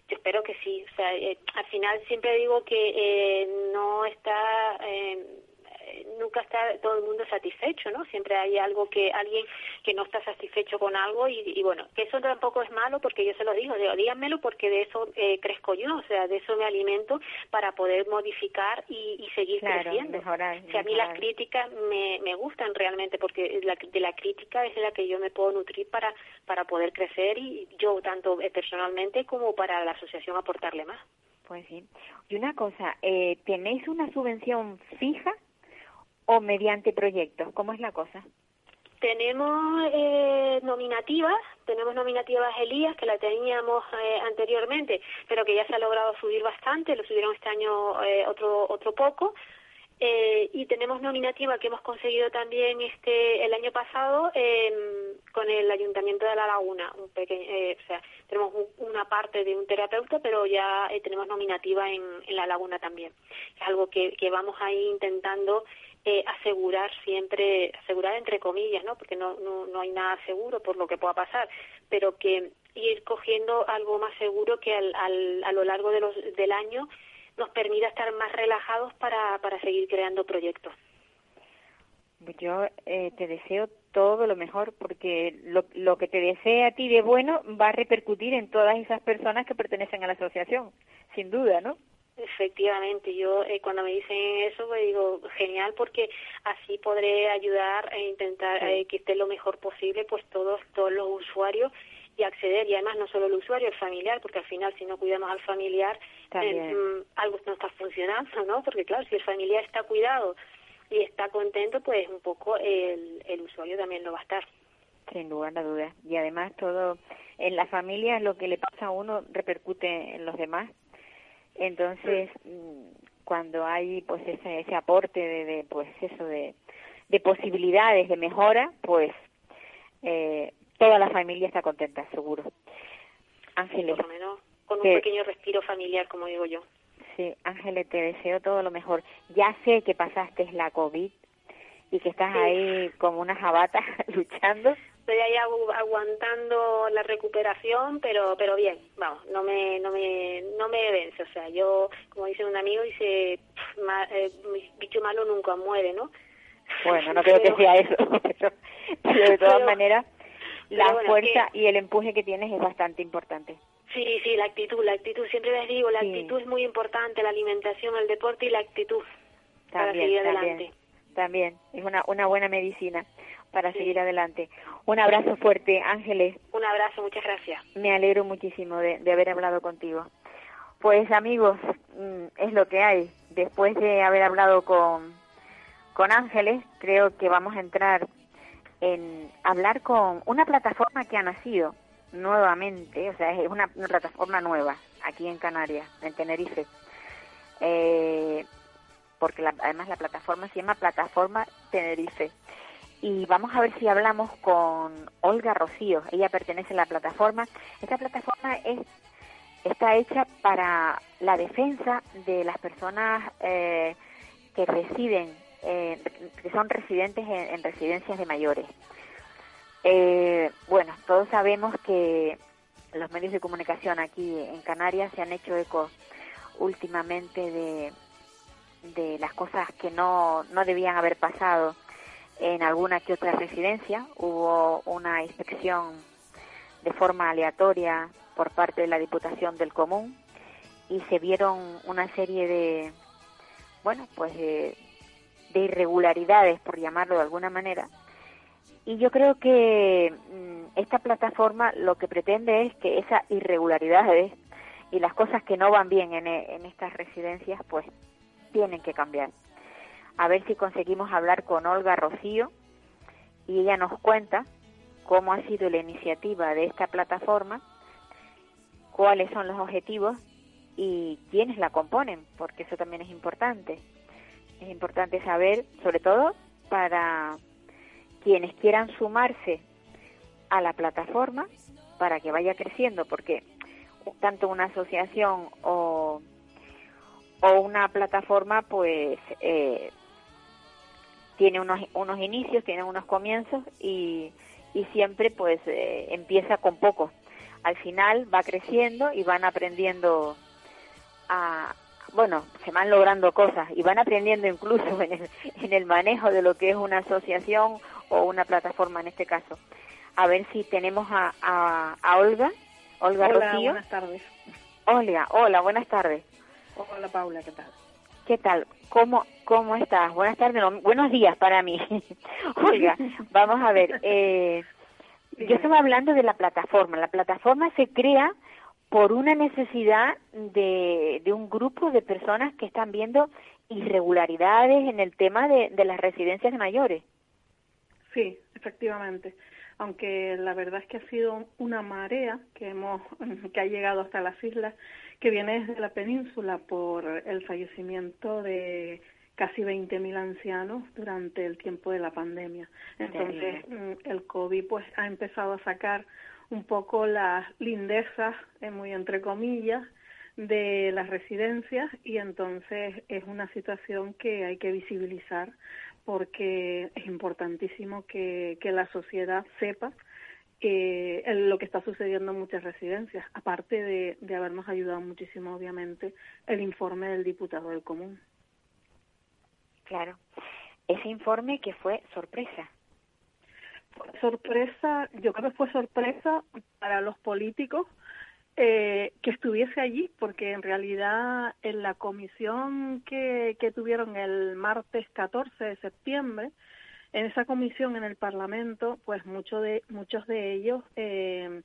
Speaker 6: Yo espero que sí. O sea, eh, al final siempre digo que eh, no está, eh, nunca está todo el mundo satisfecho, ¿no? Siempre hay algo que alguien que no está satisfecho con algo y, y bueno, que eso tampoco es malo porque yo se lo digo, digo, díganmelo porque de eso eh, crezco yo, o sea, de eso me alimento para poder modificar y, y seguir
Speaker 4: Claro,
Speaker 6: creciendo.
Speaker 4: mejorar,
Speaker 6: O sea, a mí las críticas me, me gustan realmente porque la- de la crítica es de la que yo me puedo nutrir para, para poder crecer y yo tanto eh, personalmente como para la asociación aportarle más.
Speaker 4: Pues sí. Y una cosa, eh, ¿tenéis una subvención fija o mediante proyectos? ¿Cómo es la cosa?
Speaker 6: Tenemos eh, nominativas, tenemos nominativas Elías, que la teníamos eh, anteriormente, pero que ya se ha logrado subir bastante, lo subieron este año eh, otro, otro poco. Eh, y tenemos nominativa que hemos conseguido también este el año pasado eh, con el Ayuntamiento de La Laguna. Un pequeño, eh, o sea, tenemos un- una parte de un terapeuta, pero ya eh, tenemos nominativa en, en La Laguna también. Es algo que, que vamos ahí intentando eh, asegurar siempre, asegurar entre comillas, ¿no? Porque no, no, no hay nada seguro por lo que pueda pasar, pero que ir cogiendo algo más seguro que al, al, a lo largo de los, del año nos permita estar más relajados para, para seguir creando proyectos.
Speaker 4: Yo eh, te deseo todo lo mejor porque lo, lo que te desee a ti de bueno va a repercutir en todas esas personas que pertenecen a la asociación, sin duda, ¿no?
Speaker 6: Efectivamente, yo eh, cuando me dicen eso, pues digo, genial, porque así podré ayudar e intentar
Speaker 4: Sí.
Speaker 6: eh, que esté lo mejor posible, pues todos, todos los usuarios y acceder, y además no solo el usuario, el familiar, porque al final si no cuidamos al familiar. Eh, mm, algo no está funcionando, ¿no? Porque claro, si el familiar está cuidado y está contento, pues un poco el, el usuario también lo va a estar.
Speaker 4: Sin lugar a dudas. Y además todo en la familia lo que le pasa a uno repercute en los demás. Entonces, mm, cuando hay pues ese, ese aporte de, de, pues eso de, de posibilidades de mejora, pues eh, toda la familia está contenta, seguro. Ángeles,
Speaker 6: Por lo menos con un
Speaker 4: que-
Speaker 6: pequeño respiro familiar, como digo yo.
Speaker 4: sí, Ángeles, te deseo todo lo mejor. Ya sé que pasaste la COVID y que estás
Speaker 6: Sí.
Speaker 4: ahí como una jabata [laughs] luchando.
Speaker 6: estoy ahí agu- aguantando la recuperación pero pero bien vamos no me no me no me vence o sea yo como dice un amigo dice "Pff, ma- eh, bicho malo nunca muere no
Speaker 4: Bueno, no [laughs] creo que
Speaker 6: Pero-
Speaker 4: sea eso, [laughs] pero, pero de todas
Speaker 6: Pero-
Speaker 4: maneras, la
Speaker 6: bueno,
Speaker 4: fuerza
Speaker 6: que-
Speaker 4: y el empuje que tienes es bastante importante.
Speaker 6: Sí sí la actitud la actitud siempre les digo la
Speaker 4: Sí.
Speaker 6: actitud es muy importante la alimentación el deporte y la actitud para seguir adelante
Speaker 4: también. Es una, una buena medicina para
Speaker 6: Sí.
Speaker 4: seguir adelante. Un abrazo fuerte, Ángeles.
Speaker 6: un abrazo muchas gracias
Speaker 4: Me alegro muchísimo de, de haber hablado contigo. Pues amigos, mm, es lo que hay. Después de haber hablado con, con Ángeles, creo que vamos a entrar en hablar con una plataforma que ha nacido nuevamente, o sea, es una, plataforma nueva aquí en Canarias, en Tenerife. Eh, porque la- además la plataforma se llama Plataforma Tenerife. Y vamos a ver si hablamos con Olga Rocío. Ella pertenece a la plataforma. Esta plataforma es está hecha para la defensa de las personas eh, que residen, eh, que son residentes en, en residencias de mayores. Eh, bueno, todos sabemos que los medios de comunicación aquí en Canarias se han hecho eco últimamente de, las cosas que no, no debían haber pasado en alguna que otra residencia. Hubo una inspección de forma aleatoria por parte de la Diputación del Común y se vieron una serie de, bueno, pues de, irregularidades, por llamarlo de alguna manera. Y yo creo que mm, esta plataforma lo que pretende es que esas irregularidades y las cosas que no van bien en, en estas residencias, pues tienen que cambiar. A ver si conseguimos hablar con Olga Rocío y ella nos cuenta cómo ha sido la iniciativa de esta plataforma, cuáles son los objetivos y quiénes la componen, porque eso también es importante. Es importante saber, sobre todo para quienes quieran sumarse a la plataforma para que vaya creciendo, porque tanto una asociación o, o una plataforma, pues eh, tiene unos, unos inicios, tiene unos comienzos y, y siempre pues eh, empieza con poco. Al final va creciendo y van aprendiendo a, bueno, se van logrando cosas y van aprendiendo incluso [laughs] en el, en el manejo de lo que es una asociación o una plataforma en este caso. A ver si tenemos a, a, Olga. Olga
Speaker 7: hola, buenas tardes.
Speaker 4: Hola, hola, buenas tardes.
Speaker 7: Hola Paula, ¿qué tal?
Speaker 4: ¿Qué tal? ¿Cómo, cómo estás? Buenas tardes, buenos días para mí. [laughs] Olga, [laughs] vamos a ver. Eh, yo estaba hablando de la plataforma. La plataforma se crea por una necesidad de, de un grupo de personas que están viendo irregularidades en el tema de, de las residencias de mayores.
Speaker 7: Sí, efectivamente. Aunque la verdad es que ha sido una marea que hemos [laughs] que ha llegado hasta las islas, que viene desde la península por el fallecimiento de casi 20.000 ancianos durante el tiempo de la pandemia. Entonces, mm, el COVID pues ha empezado a sacar un poco las lindezas, eh, muy entre comillas, de las residencias y entonces es una situación que hay que visibilizar porque es importantísimo que, que la sociedad sepa eh, lo que está sucediendo en muchas residencias, aparte de, de habernos ayudado muchísimo, obviamente, el informe del diputado del común.
Speaker 4: Claro, ese informe que fue sorpresa
Speaker 7: sorpresa, yo creo que fue sorpresa para los políticos eh, que estuviese allí, porque en realidad en la comisión que, tuvieron el martes 14 de septiembre, en esa comisión en el Parlamento, pues muchos de, muchos de ellos eh,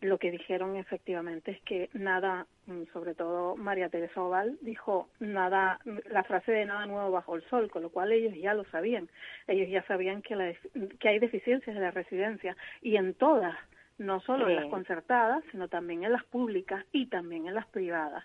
Speaker 7: lo que dijeron efectivamente es que nada, mm, sobre todo María Teresa Oval dijo nada, la frase de nada nuevo bajo el sol, con lo cual ellos ya lo sabían. Ellos ya sabían que, la, que hay deficiencias en la residencia y en todas, no solo en las concertadas, sino también en las públicas y también en las privadas.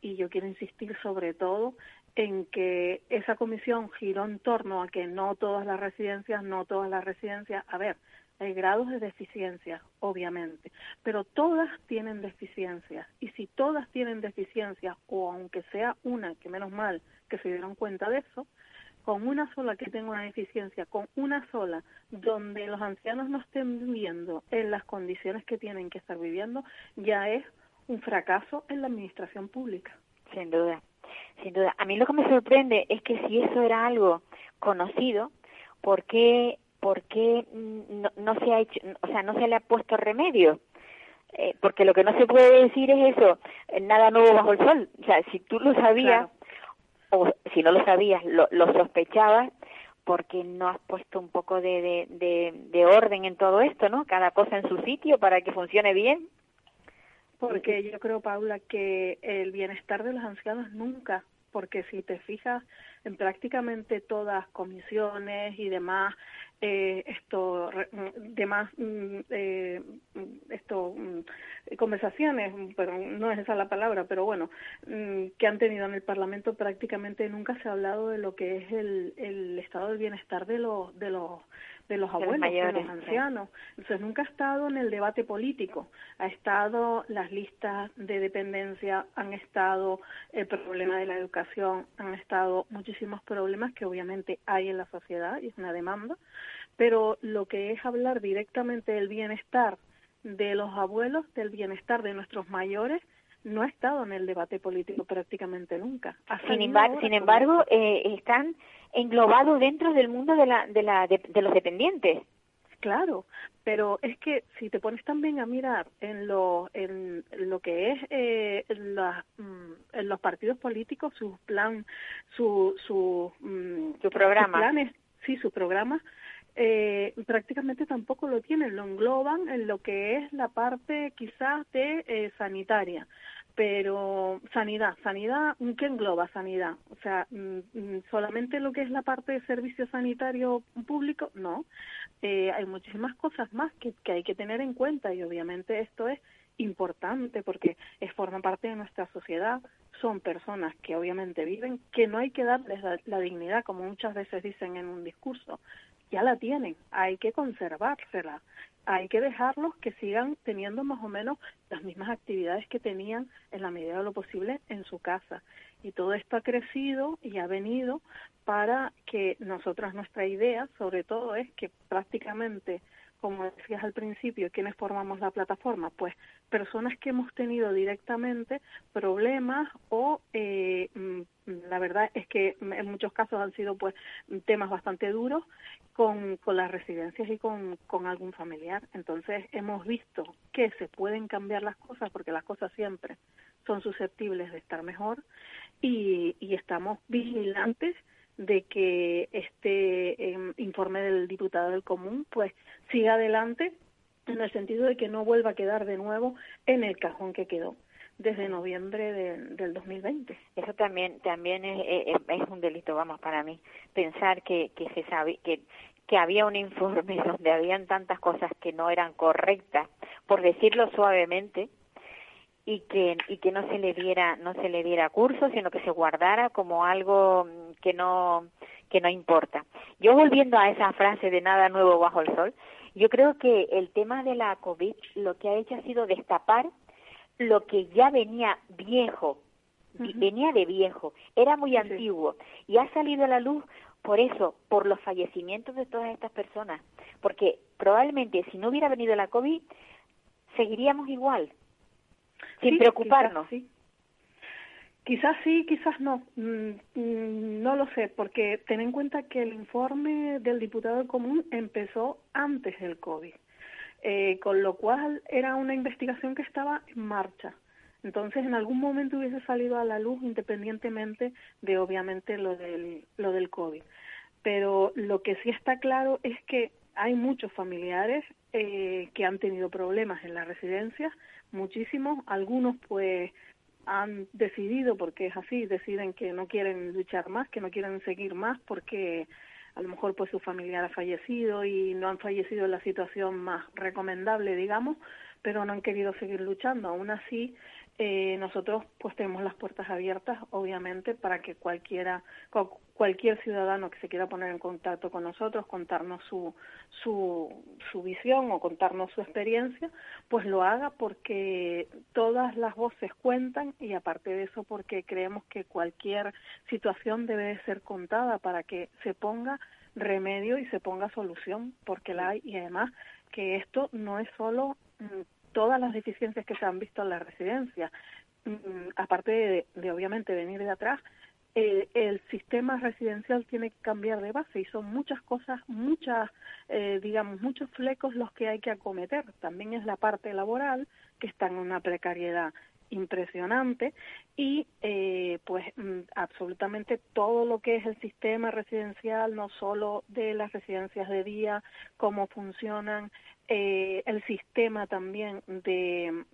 Speaker 7: Y yo quiero insistir sobre todo en que esa comisión giró en torno a que no todas las residencias, no todas las residencias, a ver, hay grados de deficiencia, obviamente, pero todas tienen deficiencias. Y si todas tienen deficiencias, o aunque sea una, que menos mal que se dieron cuenta de eso, con una sola que tenga una deficiencia, con una sola donde los ancianos no estén viviendo en las condiciones que tienen que estar viviendo, ya es un fracaso en la administración pública.
Speaker 4: Sin duda, sin duda. A mí lo que me sorprende es que si eso era algo conocido, ¿por qué ¿por qué no, se ha hecho, o sea, no se le ha puesto remedio? Eh, porque lo que no se puede decir es eso, nada nuevo bajo el sol. O sea, si tú lo sabías, o si no lo sabías, lo, sospechabas, porque no has puesto un poco de, de, de, orden en todo esto, ¿no? Cada cosa en su sitio para que funcione bien.
Speaker 7: Porque yo creo, Paula, que el bienestar de los ancianos nunca, porque si te fijas en prácticamente todas comisiones y demás eh, esto mm, demás mm, eh, esto mm, conversaciones pero no es esa la palabra pero bueno que han tenido en el Parlamento prácticamente nunca se ha hablado de lo que es el, el estado del bienestar de los de los de los abuelos, de los ancianos. Entonces nunca ha estado en el debate político, ha estado las listas de dependencia, han estado el problema de la educación, han estado muchísimos problemas que obviamente hay en la sociedad y es una demanda, pero lo que es hablar directamente del bienestar de los abuelos, del bienestar de nuestros mayores, no ha estado en el debate político prácticamente nunca.
Speaker 4: sin, embargo, sin embargo, eh, están englobados dentro del mundo de, la, de, la, de, los dependientes.
Speaker 7: Claro, pero es que si te pones también a mirar en lo, en lo que es eh, mm, en los partidos políticos, su plan, su, su,
Speaker 4: mm, su programa.
Speaker 7: planes, sí, su programa, eh, prácticamente tampoco lo tienen, lo engloban en lo que es la parte quizás de eh, sanitaria, pero sanidad, sanidad, ¿qué engloba sanidad? O sea, mm, mm, solamente lo que es la parte de servicio sanitario público, no, eh, hay muchísimas cosas más que, que hay que tener en cuenta y obviamente esto es importante porque es forma parte de nuestra sociedad, son personas que obviamente viven, que no hay que darles la, dignidad, como muchas veces dicen en un discurso, ya la tienen, hay que conservársela, hay que dejarlos que sigan teniendo más o menos las mismas actividades que tenían en la medida de lo posible en su casa. Y todo esto ha crecido y ha venido para que nosotras, nuestra idea sobre todo es que prácticamente como decías al principio, ¿quiénes formamos la plataforma? Pues personas que hemos tenido directamente problemas o eh, mm, la verdad es que en muchos casos han sido pues temas bastante duros con, con las residencias y con, con algún familiar. Entonces hemos visto que se pueden cambiar las cosas porque las cosas siempre son susceptibles de estar mejor y, y estamos vigilantes de que este em, informe del diputado del común pues siga adelante en el sentido de que no vuelva a quedar de nuevo en el cajón que quedó desde noviembre del 2020.
Speaker 4: Eso también también es, es, un delito, vamos, para mí, pensar que, que se sabe que que había un informe [laughs] donde habían tantas cosas que no eran correctas, por decirlo suavemente, y que y que no se le diera no se le diera curso sino que se guardara como algo mm, que no que no importa. Yo volviendo a esa frase de nada nuevo bajo el sol yo creo que el tema de la covid lo que ha hecho ha sido destapar lo que ya venía viejo venía de viejo era muy antiguo y ha salido a la luz por eso por los fallecimientos de todas estas personas porque probablemente si no hubiera venido la covid seguiríamos igual sin preocuparnos.
Speaker 7: Quizás sí. quizás sí, quizás no. Mm, mm, no lo sé, porque ten en cuenta que el informe del diputado común empezó antes del COVID, eh, con lo cual era una investigación que estaba en marcha. Entonces, en algún momento hubiese salido a la luz independientemente de, obviamente, lo del, lo del COVID. Pero lo que sí está claro es que hay muchos familiares eh, que han tenido problemas en las residencias, muchísimos, algunos pues han decidido, porque es así, deciden que no quieren luchar más, que no quieren seguir más porque a lo mejor pues su familiar ha fallecido y no han fallecido en la situación más recomendable, digamos, pero no han querido seguir luchando. Aún así, eh, nosotros pues tenemos las puertas abiertas, obviamente, para que cualquiera, cualquier ciudadano que se quiera poner en contacto con nosotros, contarnos su, su, su visión o contarnos su experiencia, pues lo haga porque todas las voces cuentan y aparte de eso porque creemos que cualquier situación debe de ser contada para que se ponga remedio y se ponga solución, porque la hay. Y además que esto no es solo mm, todas las deficiencias que se han visto en la residencia, mm, aparte de, obviamente venir de atrás, eh, el sistema residencial tiene que cambiar de base y son muchas cosas, muchas, eh, digamos, muchos flecos los que hay que acometer. También es la parte laboral, que está en una precariedad impresionante y eh, pues mm, absolutamente todo lo que es el sistema residencial, no solo de las residencias de día, cómo funcionan, eh, el sistema también de,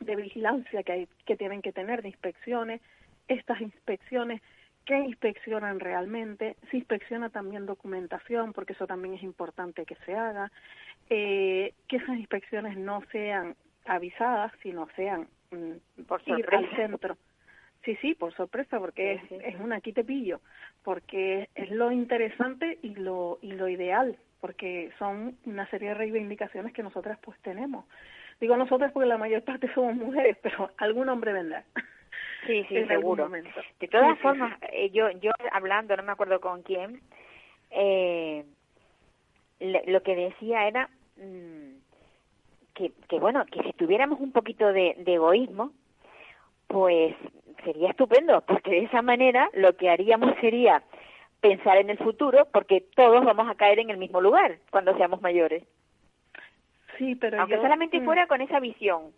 Speaker 7: de vigilancia que, hay, que tienen que tener, de inspecciones, estas inspecciones, qué inspeccionan realmente, se inspecciona también documentación, porque eso también es importante que se haga, eh, que esas inspecciones no sean avisadas, sino sean mm,
Speaker 4: por
Speaker 7: ir al centro. Sí, sí, por sorpresa, porque es, es un aquí te pillo, porque es lo interesante y lo, y lo ideal porque son una serie de reivindicaciones que nosotras pues tenemos. Digo nosotras porque la mayor parte [laughs] somos mujeres, pero algún hombre vendrá. [laughs]
Speaker 4: Sí, sí, [laughs] seguro. De todas formas, eh, yo yo hablando, no me acuerdo con quién, eh, lo que decía era mm, que, que, bueno, que si tuviéramos un poquito de, de egoísmo, pues sería estupendo, porque de esa manera lo que haríamos sería pensar en el futuro, porque todos vamos a caer en el mismo lugar cuando seamos mayores.
Speaker 7: Sí, pero
Speaker 4: aunque solamente mm, fuera con esa visión.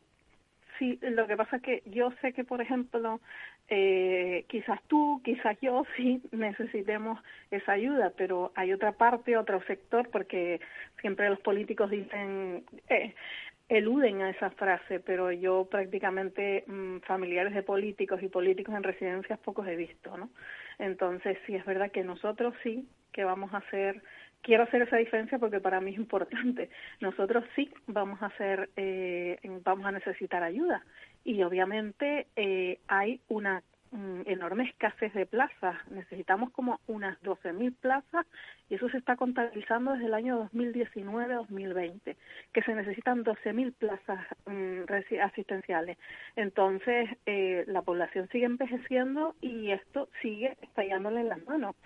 Speaker 7: Sí, lo que pasa es que yo sé que, por ejemplo, eh, quizás tú, quizás yo, [laughs] sí necesitemos esa ayuda, pero hay otra parte, otro sector, porque siempre los políticos dicen, eh, eluden a esa frase, pero yo prácticamente mm, familiares de políticos y políticos en residencias pocos he visto, ¿no? Entonces, sí es verdad que nosotros sí que vamos a hacer quiero hacer esa diferencia porque para mí es importante. Nosotros sí vamos a hacer, eh, vamos a necesitar ayuda y obviamente eh, hay una mm, enorme escasez de plazas. Necesitamos como unas 12.000 plazas y eso se está contabilizando desde el año 2019-2020, que se necesitan 12.000 plazas mm, asistenciales. Entonces, eh, la población sigue envejeciendo y esto sigue estallándole en las manos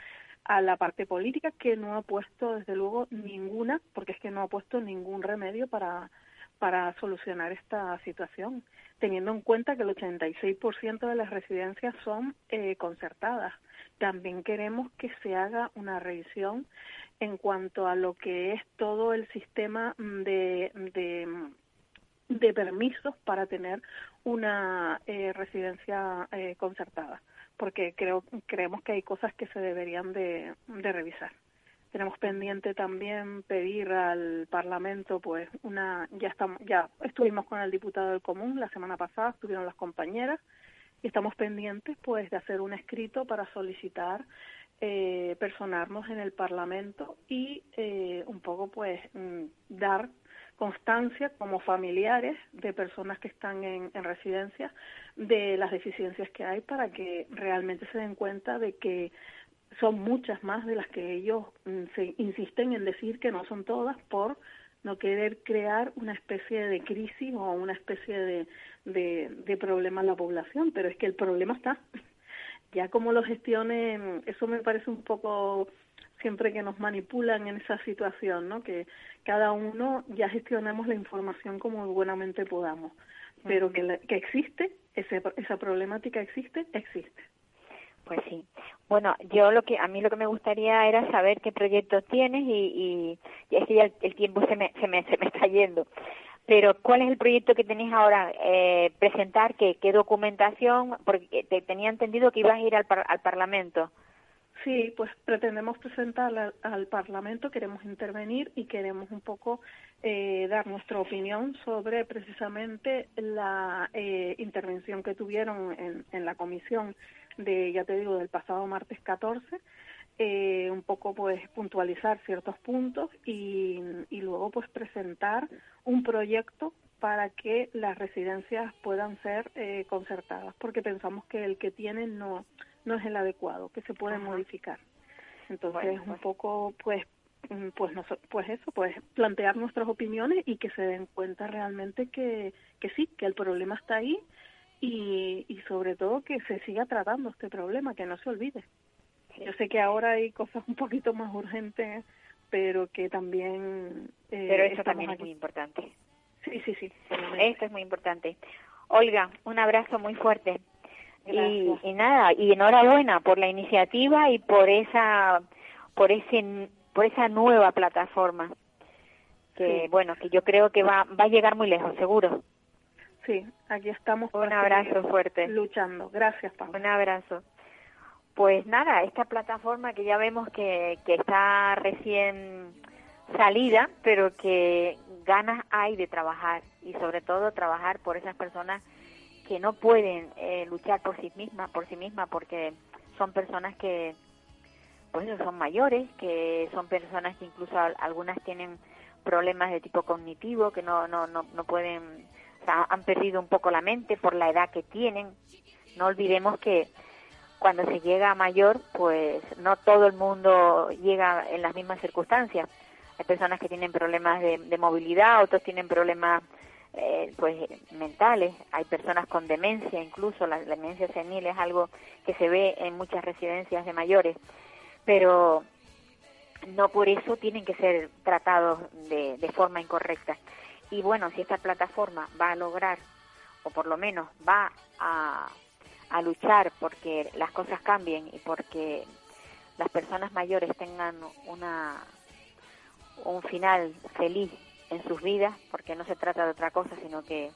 Speaker 7: a la parte política que no ha puesto desde luego ninguna, porque es que no ha puesto ningún remedio para, para solucionar esta situación, teniendo en cuenta que el 86% de las residencias son eh, concertadas. También queremos que se haga una revisión en cuanto a lo que es todo el sistema de, de, de permisos para tener una eh, residencia eh, concertada porque creo creemos que hay cosas que se deberían de, de revisar. Tenemos pendiente también pedir al Parlamento, pues una ya estamos ya estuvimos con el diputado del Común la semana pasada, estuvieron las compañeras y estamos pendientes, pues, de hacer un escrito para solicitar eh, personarnos en el Parlamento y eh, un poco, pues, mm, dar constancia como familiares de personas que están en, en residencia de las deficiencias que hay para que realmente se den cuenta de que son muchas más de las que ellos mm, se insisten en decir que no son todas por no querer crear una especie de crisis o una especie de, de, de problema en la población, pero es que el problema está. [laughs] Ya como lo gestionen, eso me parece un poco siempre que nos manipulan en esa situación, ¿no? Que cada uno ya gestionemos la información como buenamente podamos, pero que, que existe, ese, esa problemática existe, existe.
Speaker 4: Pues sí. Bueno, yo lo que a mí lo que me gustaría era saber qué proyectos tienes y, y, es que ya el, tiempo se me, se me se me está yendo. Pero ¿cuál es el proyecto que tenéis ahora? Eh, presentar qué, qué documentación, porque te, tenía entendido que ibas a ir al, al Parlamento.
Speaker 7: Sí, pues pretendemos presentar al, Parlamento, queremos intervenir y queremos un poco eh, dar nuestra opinión sobre precisamente la eh, intervención que tuvieron en, en, la comisión de, ya te digo, del pasado martes 14, eh, un poco pues puntualizar ciertos puntos y, y luego pues presentar un proyecto para que las residencias puedan ser eh, concertadas, porque pensamos que el que tienen no no es el adecuado, que se puede modificar. Entonces, un poco, pues, mm, pues, no, pues eso, pues plantear nuestras opiniones y que se den cuenta realmente que, que sí, que el problema está ahí y, y sobre todo que se siga tratando este problema, que no se olvide. Yo sé que ahora hay cosas un poquito más urgentes, pero que también...
Speaker 4: Eh, pero eso también es muy importante.
Speaker 7: Sí, sí, sí.
Speaker 4: Esto es muy importante. Olga, un abrazo muy fuerte. Y, nada, y enhorabuena por la iniciativa y por esa, por ese, por esa nueva plataforma que bueno, que yo creo que va, va a llegar muy lejos, seguro.
Speaker 7: Sí, aquí estamos.
Speaker 4: Un abrazo fuerte.
Speaker 7: Luchando. Gracias, Pablo.
Speaker 4: Un abrazo. Pues nada, esta plataforma que ya vemos que, que está recién salida, pero que ganas hay de trabajar y sobre todo trabajar por esas personas que no pueden eh, luchar por sí mismas, por sí mismas, porque son personas que, pues son mayores, que son personas que incluso algunas tienen problemas de tipo cognitivo, que no, no, no, no pueden, o sea, han perdido un poco la mente por la edad que tienen. No olvidemos que cuando se llega a mayor, pues no todo el mundo llega en las mismas circunstancias. Hay personas que tienen problemas de, de movilidad, otros tienen problemas eh, pues mentales, hay personas con demencia, incluso la demencia senil es algo que se ve en muchas residencias de mayores, pero no por eso tienen que ser tratados de, de forma incorrecta. Y bueno, si esta plataforma va a lograr o por lo menos va a, a luchar porque las cosas cambien y porque las personas mayores tengan una un final feliz en sus vidas, porque no se trata de otra cosa, sino que,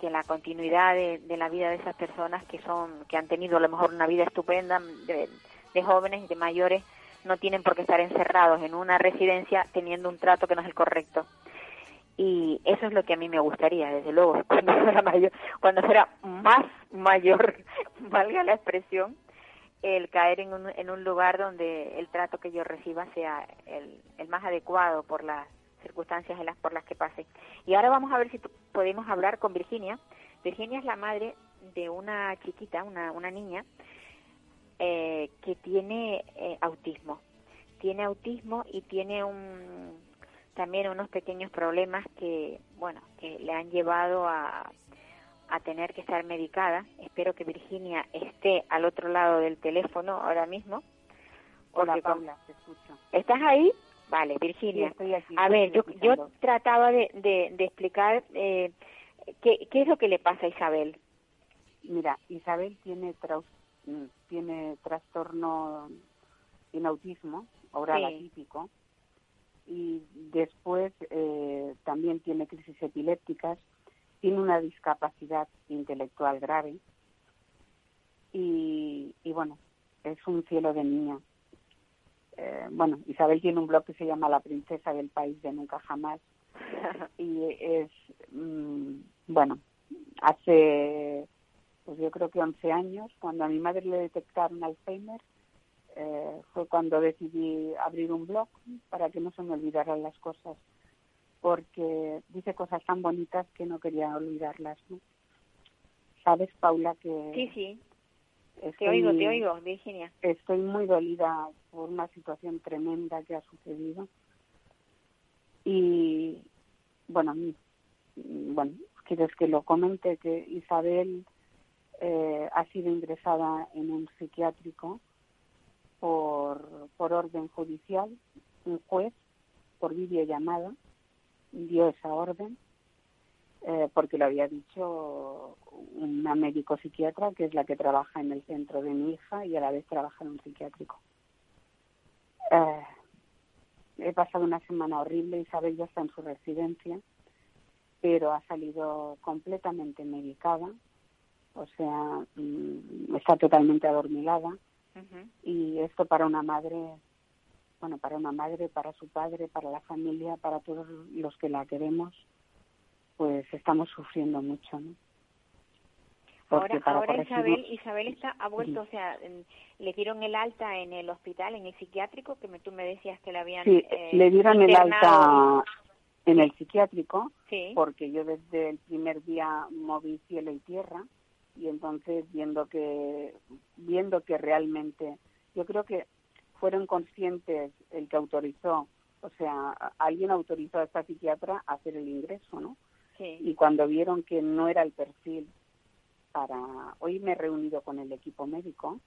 Speaker 4: que la continuidad de, la vida de esas personas que son que han tenido a lo mejor una vida estupenda de, de jóvenes y de mayores no tienen por qué estar encerrados en una residencia teniendo un trato que no es el correcto. Y eso es lo que a mí me gustaría, desde luego, [laughs] cuando fuera mayor, cuando fuera más mayor, [laughs] valga la expresión, el caer en un, en un lugar donde el trato que yo reciba sea el, el más adecuado por las circunstancias en las por las que pase. Y ahora vamos a ver si podemos hablar con Virginia. Virginia es la madre de una chiquita, una, una niña, eh, que tiene eh, autismo. Tiene autismo y tiene un, también unos pequeños problemas que, bueno, que le han llevado a, a tener que estar medicada. Espero que Virginia esté al otro lado del teléfono ahora mismo.
Speaker 8: Hola, Paula, te escucho.
Speaker 4: ¿Estás ahí? Vale, Virginia.
Speaker 8: Sí, estoy aquí,
Speaker 4: a ver, yo, yo trataba de, de, de explicar eh, qué, qué es lo que le pasa a Isabel.
Speaker 8: Mira, Isabel tiene traus- mm, tiene trastorno en autismo, oral
Speaker 4: Sí.
Speaker 8: atípico, y después eh, también tiene crisis epilépticas, tiene una discapacidad intelectual grave y, y bueno, es un cielo de niña. Eh, bueno, Isabel tiene un blog que se llama La princesa del país de nunca jamás [laughs] y es, mm, bueno, hace, pues yo creo que 11 años, cuando a mi madre le detectaron Alzheimer, eh, fue cuando decidí abrir un blog para que no se me olvidaran las cosas, porque dice cosas tan bonitas que no quería olvidarlas, ¿no? Sabes, Paula, que
Speaker 4: Sí, sí, te oigo, te oigo, Virginia.
Speaker 8: estoy muy dolida por una situación tremenda que ha sucedido. Y bueno, mm, bueno, quieres que lo comente que Isabel eh, ha sido ingresada en un psiquiátrico por, por orden judicial. Un juez, por videollamada, dio esa orden eh, porque lo había dicho una médico psiquiatra que es la que trabaja en el centro de mi hija y a la vez trabaja en un psiquiátrico. Eh, he pasado una semana horrible, Isabel ya está en su residencia, pero ha salido completamente medicada, o sea, mm, está totalmente adormilada y esto para una madre, bueno, para una madre, para su padre, para la familia, para todos los que la queremos, pues estamos sufriendo mucho, ¿no? Porque
Speaker 4: Ahora,
Speaker 8: para
Speaker 4: ahora
Speaker 8: corregirnos-
Speaker 4: Isabel, Isabel está, ha vuelto, o sea, le dieron el alta en el hospital, en el psiquiátrico, que me, tú me decías que le habían
Speaker 8: Sí,
Speaker 4: eh,
Speaker 8: le dieron el alta en el psiquiátrico
Speaker 4: Sí,
Speaker 8: porque yo desde el primer día moví cielo y tierra y entonces viendo que viendo que realmente yo creo que fueron conscientes el que autorizó o sea alguien autorizó a esta psiquiatra a hacer el ingreso no
Speaker 4: sí.
Speaker 8: y cuando vieron que no era el perfil para hoy me he reunido con el equipo médico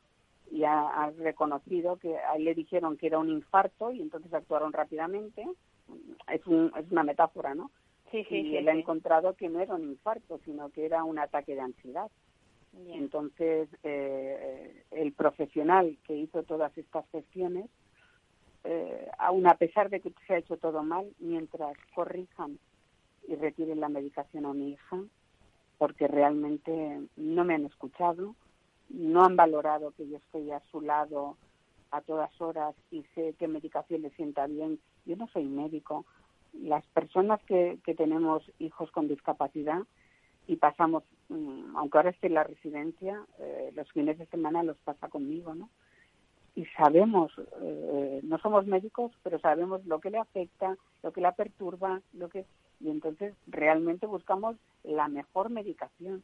Speaker 8: y ha, ha reconocido que a él le dijeron que era un infarto y entonces actuaron rápidamente. Es, un, es una metáfora no
Speaker 4: Sí, sí,
Speaker 8: y
Speaker 4: sí,
Speaker 8: él ha encontrado que no era un infarto, sino que era un ataque de ansiedad. Entonces, eh, el profesional que hizo todas estas gestiones, eh, aun a pesar de que se ha hecho todo mal, mientras corrijan y retiren la medicación a mi hija, porque realmente no me han escuchado, no han valorado que yo estoy a su lado a todas horas y sé qué medicación le sienta bien. Yo no soy médico. Las personas que, que tenemos hijos con discapacidad y pasamos, mm, aunque ahora esté en la residencia, eh, los fines de semana los pasa conmigo, ¿no? Y sabemos, eh, no somos médicos, pero sabemos lo que le afecta, lo que la perturba, lo que y entonces realmente buscamos la mejor medicación,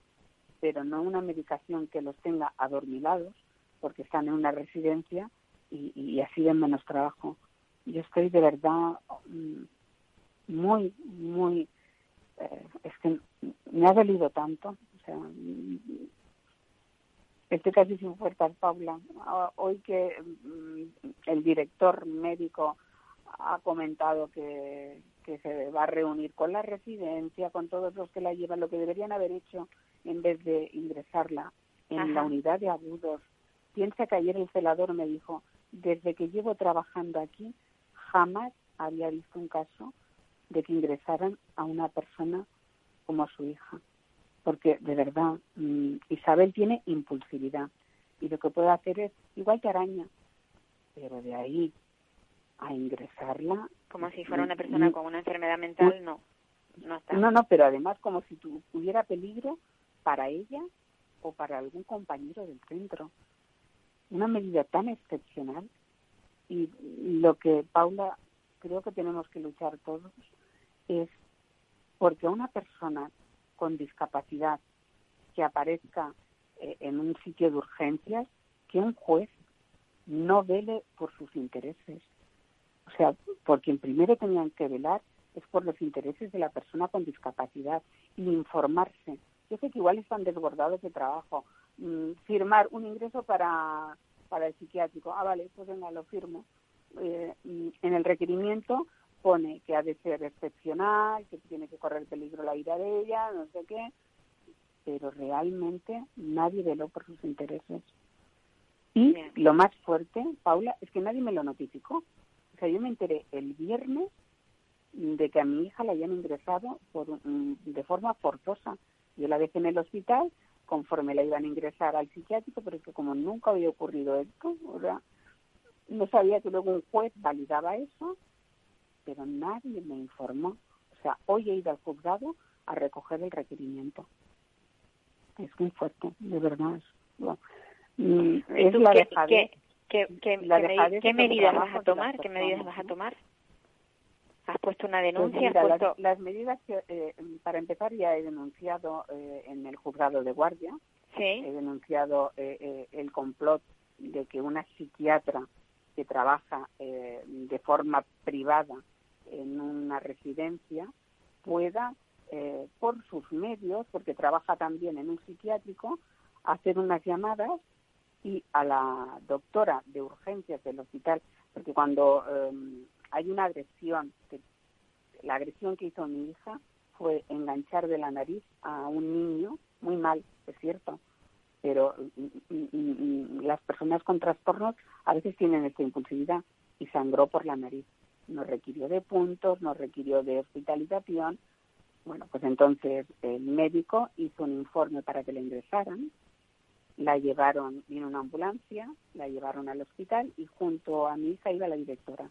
Speaker 8: pero no una medicación que los tenga adormilados, porque están en una residencia y, y así de menos trabajo. Yo estoy de verdad mm, muy, muy, eh, es que me ha dolido tanto, o sea, mm, estoy casi sin fuerzas, Paula. Ah, Hoy que mm, el director médico ha comentado que, que se va a reunir con la residencia, con todos los que la llevan, lo que deberían haber hecho en vez de ingresarla en la unidad de agudos. Piensa que ayer el celador me dijo, desde que llevo trabajando aquí, jamás había visto un caso de que ingresaran a una persona como su hija. Porque de verdad, mm, Isabel tiene impulsividad y lo que puede hacer es igual que araña, pero de ahí a ingresarla.
Speaker 4: Como si fuera una persona con una enfermedad mental, no. No, está.
Speaker 8: no, no, pero además como si hubiera peligro para ella o para algún compañero del centro. Una medida tan excepcional y lo que Paula creo que tenemos que luchar todos es porque una persona con discapacidad que aparezca eh, en un sitio de urgencias, que un juez no vele por sus intereses. O sea, por quien primero tenían que velar es por los intereses de la persona con discapacidad y informarse. Yo sé que igual están desbordados de trabajo. Mm, firmar un ingreso para, para el psiquiátrico. Ah, vale, pues venga, lo firmo. Eh, en el requerimiento pone que ha de ser excepcional, que tiene que correr peligro la vida de ella, no sé qué, pero realmente nadie veló por sus intereses. Y lo más fuerte, Paula, es que nadie me lo notificó. O sea, yo me enteré el viernes de que a mi hija la habían ingresado por, de forma forzosa. Yo la dejé en el hospital conforme la iban a ingresar al psiquiátrico, pero es que como nunca había ocurrido esto, o sea, no sabía que luego un juez validaba eso, pero nadie me informó. O sea, hoy he ido al juzgado a recoger el requerimiento. Es muy fuerte, de verdad.
Speaker 4: Mm, es la ¿Qué, qué, qué, qué medidas vas a tomar? ¿Qué medidas vas a tomar? ¿Has puesto una pues denuncia?
Speaker 8: las, medidas que, eh, para empezar, ya he denunciado eh, en el juzgado de guardia.
Speaker 4: Sí.
Speaker 8: He denunciado eh, el complot de que una psiquiatra que trabaja de forma privada en una residencia pueda, por sus medios, porque trabaja también en un psiquiátrico, hacer unas llamadas y a la doctora de urgencias del hospital, porque cuando hay una agresión, la agresión que hizo mi hija fue enganchar de la nariz a un niño, muy mal, es cierto, pero mm, las personas con trastornos a veces tienen esta impulsividad y sangró por la nariz. No requirió de puntos, no requirió de hospitalización. Bueno, pues entonces el médico hizo un informe para que la ingresaran, la llevaron, vino una ambulancia, la llevaron al hospital y junto a mi hija iba la directora.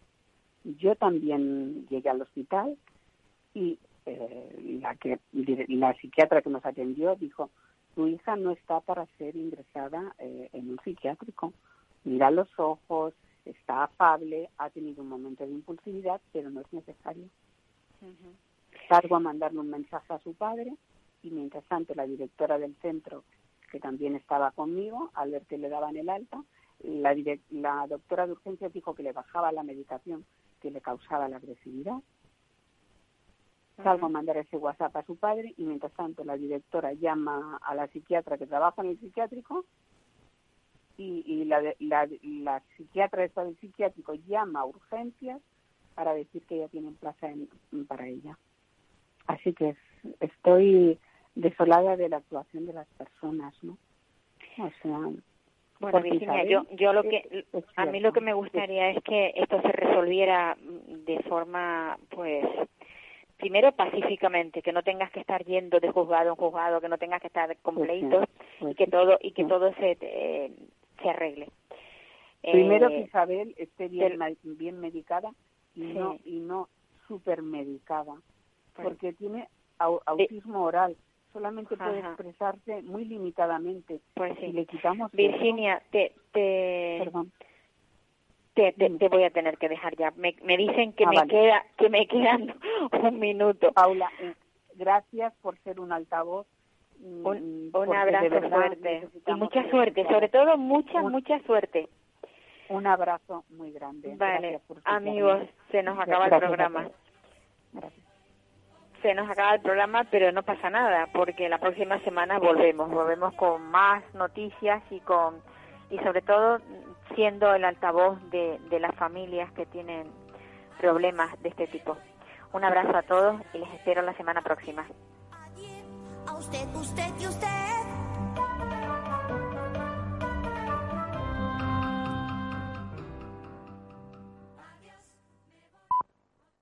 Speaker 8: Yo también llegué al hospital y eh, la, que, la psiquiatra que nos atendió dijo, tu hija no está para ser ingresada eh, en un psiquiátrico. Mira los ojos, está afable, ha tenido un momento de impulsividad, pero no es necesario. Salgo a mandarle un mensaje a su padre y mientras tanto la directora del centro, que también estaba conmigo, al ver que le daban el alta, la, la doctora de urgencias dijo que le bajaba la medicación que le causaba la agresividad. Salgo a mandar ese WhatsApp a su padre y mientras tanto la directora llama a la psiquiatra que trabaja en el psiquiátrico y, la, la, la, psiquiatra del psiquiátrico llama a urgencias para decir que ya tienen plaza para ella. Así que estoy desolada de la actuación de las personas, ¿no? O sea,
Speaker 4: bueno, Virginia, yo, yo lo que, a mí lo que me gustaría es que esto se resolviera de forma, pues, primero pacíficamente, que no tengas que estar yendo de juzgado en juzgado, que no tengas que estar con pleitos y que todo y que todo se eh, se arregle.
Speaker 8: Primero que eh, Isabel esté bien, bien medicada y no y no supermedicada, porque tiene autismo oral solamente puede expresarse muy limitadamente.
Speaker 4: Pues
Speaker 8: Si le quitamos
Speaker 4: Virginia, te, te, Perdón. Te, te, voy a tener que dejar ya. Me, me dicen que ah, me queda que me quedan [laughs] un minuto.
Speaker 8: Paula, eh, gracias por ser un altavoz.
Speaker 4: Un, un abrazo fuerte y mucha suerte, sobre todo mucha, mucha suerte.
Speaker 8: Un abrazo muy grande.
Speaker 4: Vale, amigos, se nos acaba el programa. Gracias se nos acaba el programa, pero no pasa nada, porque la próxima semana volvemos, volvemos con más noticias y con y sobre todo siendo el altavoz de, de las familias que tienen problemas de este tipo. Un abrazo a todos y les espero la semana próxima.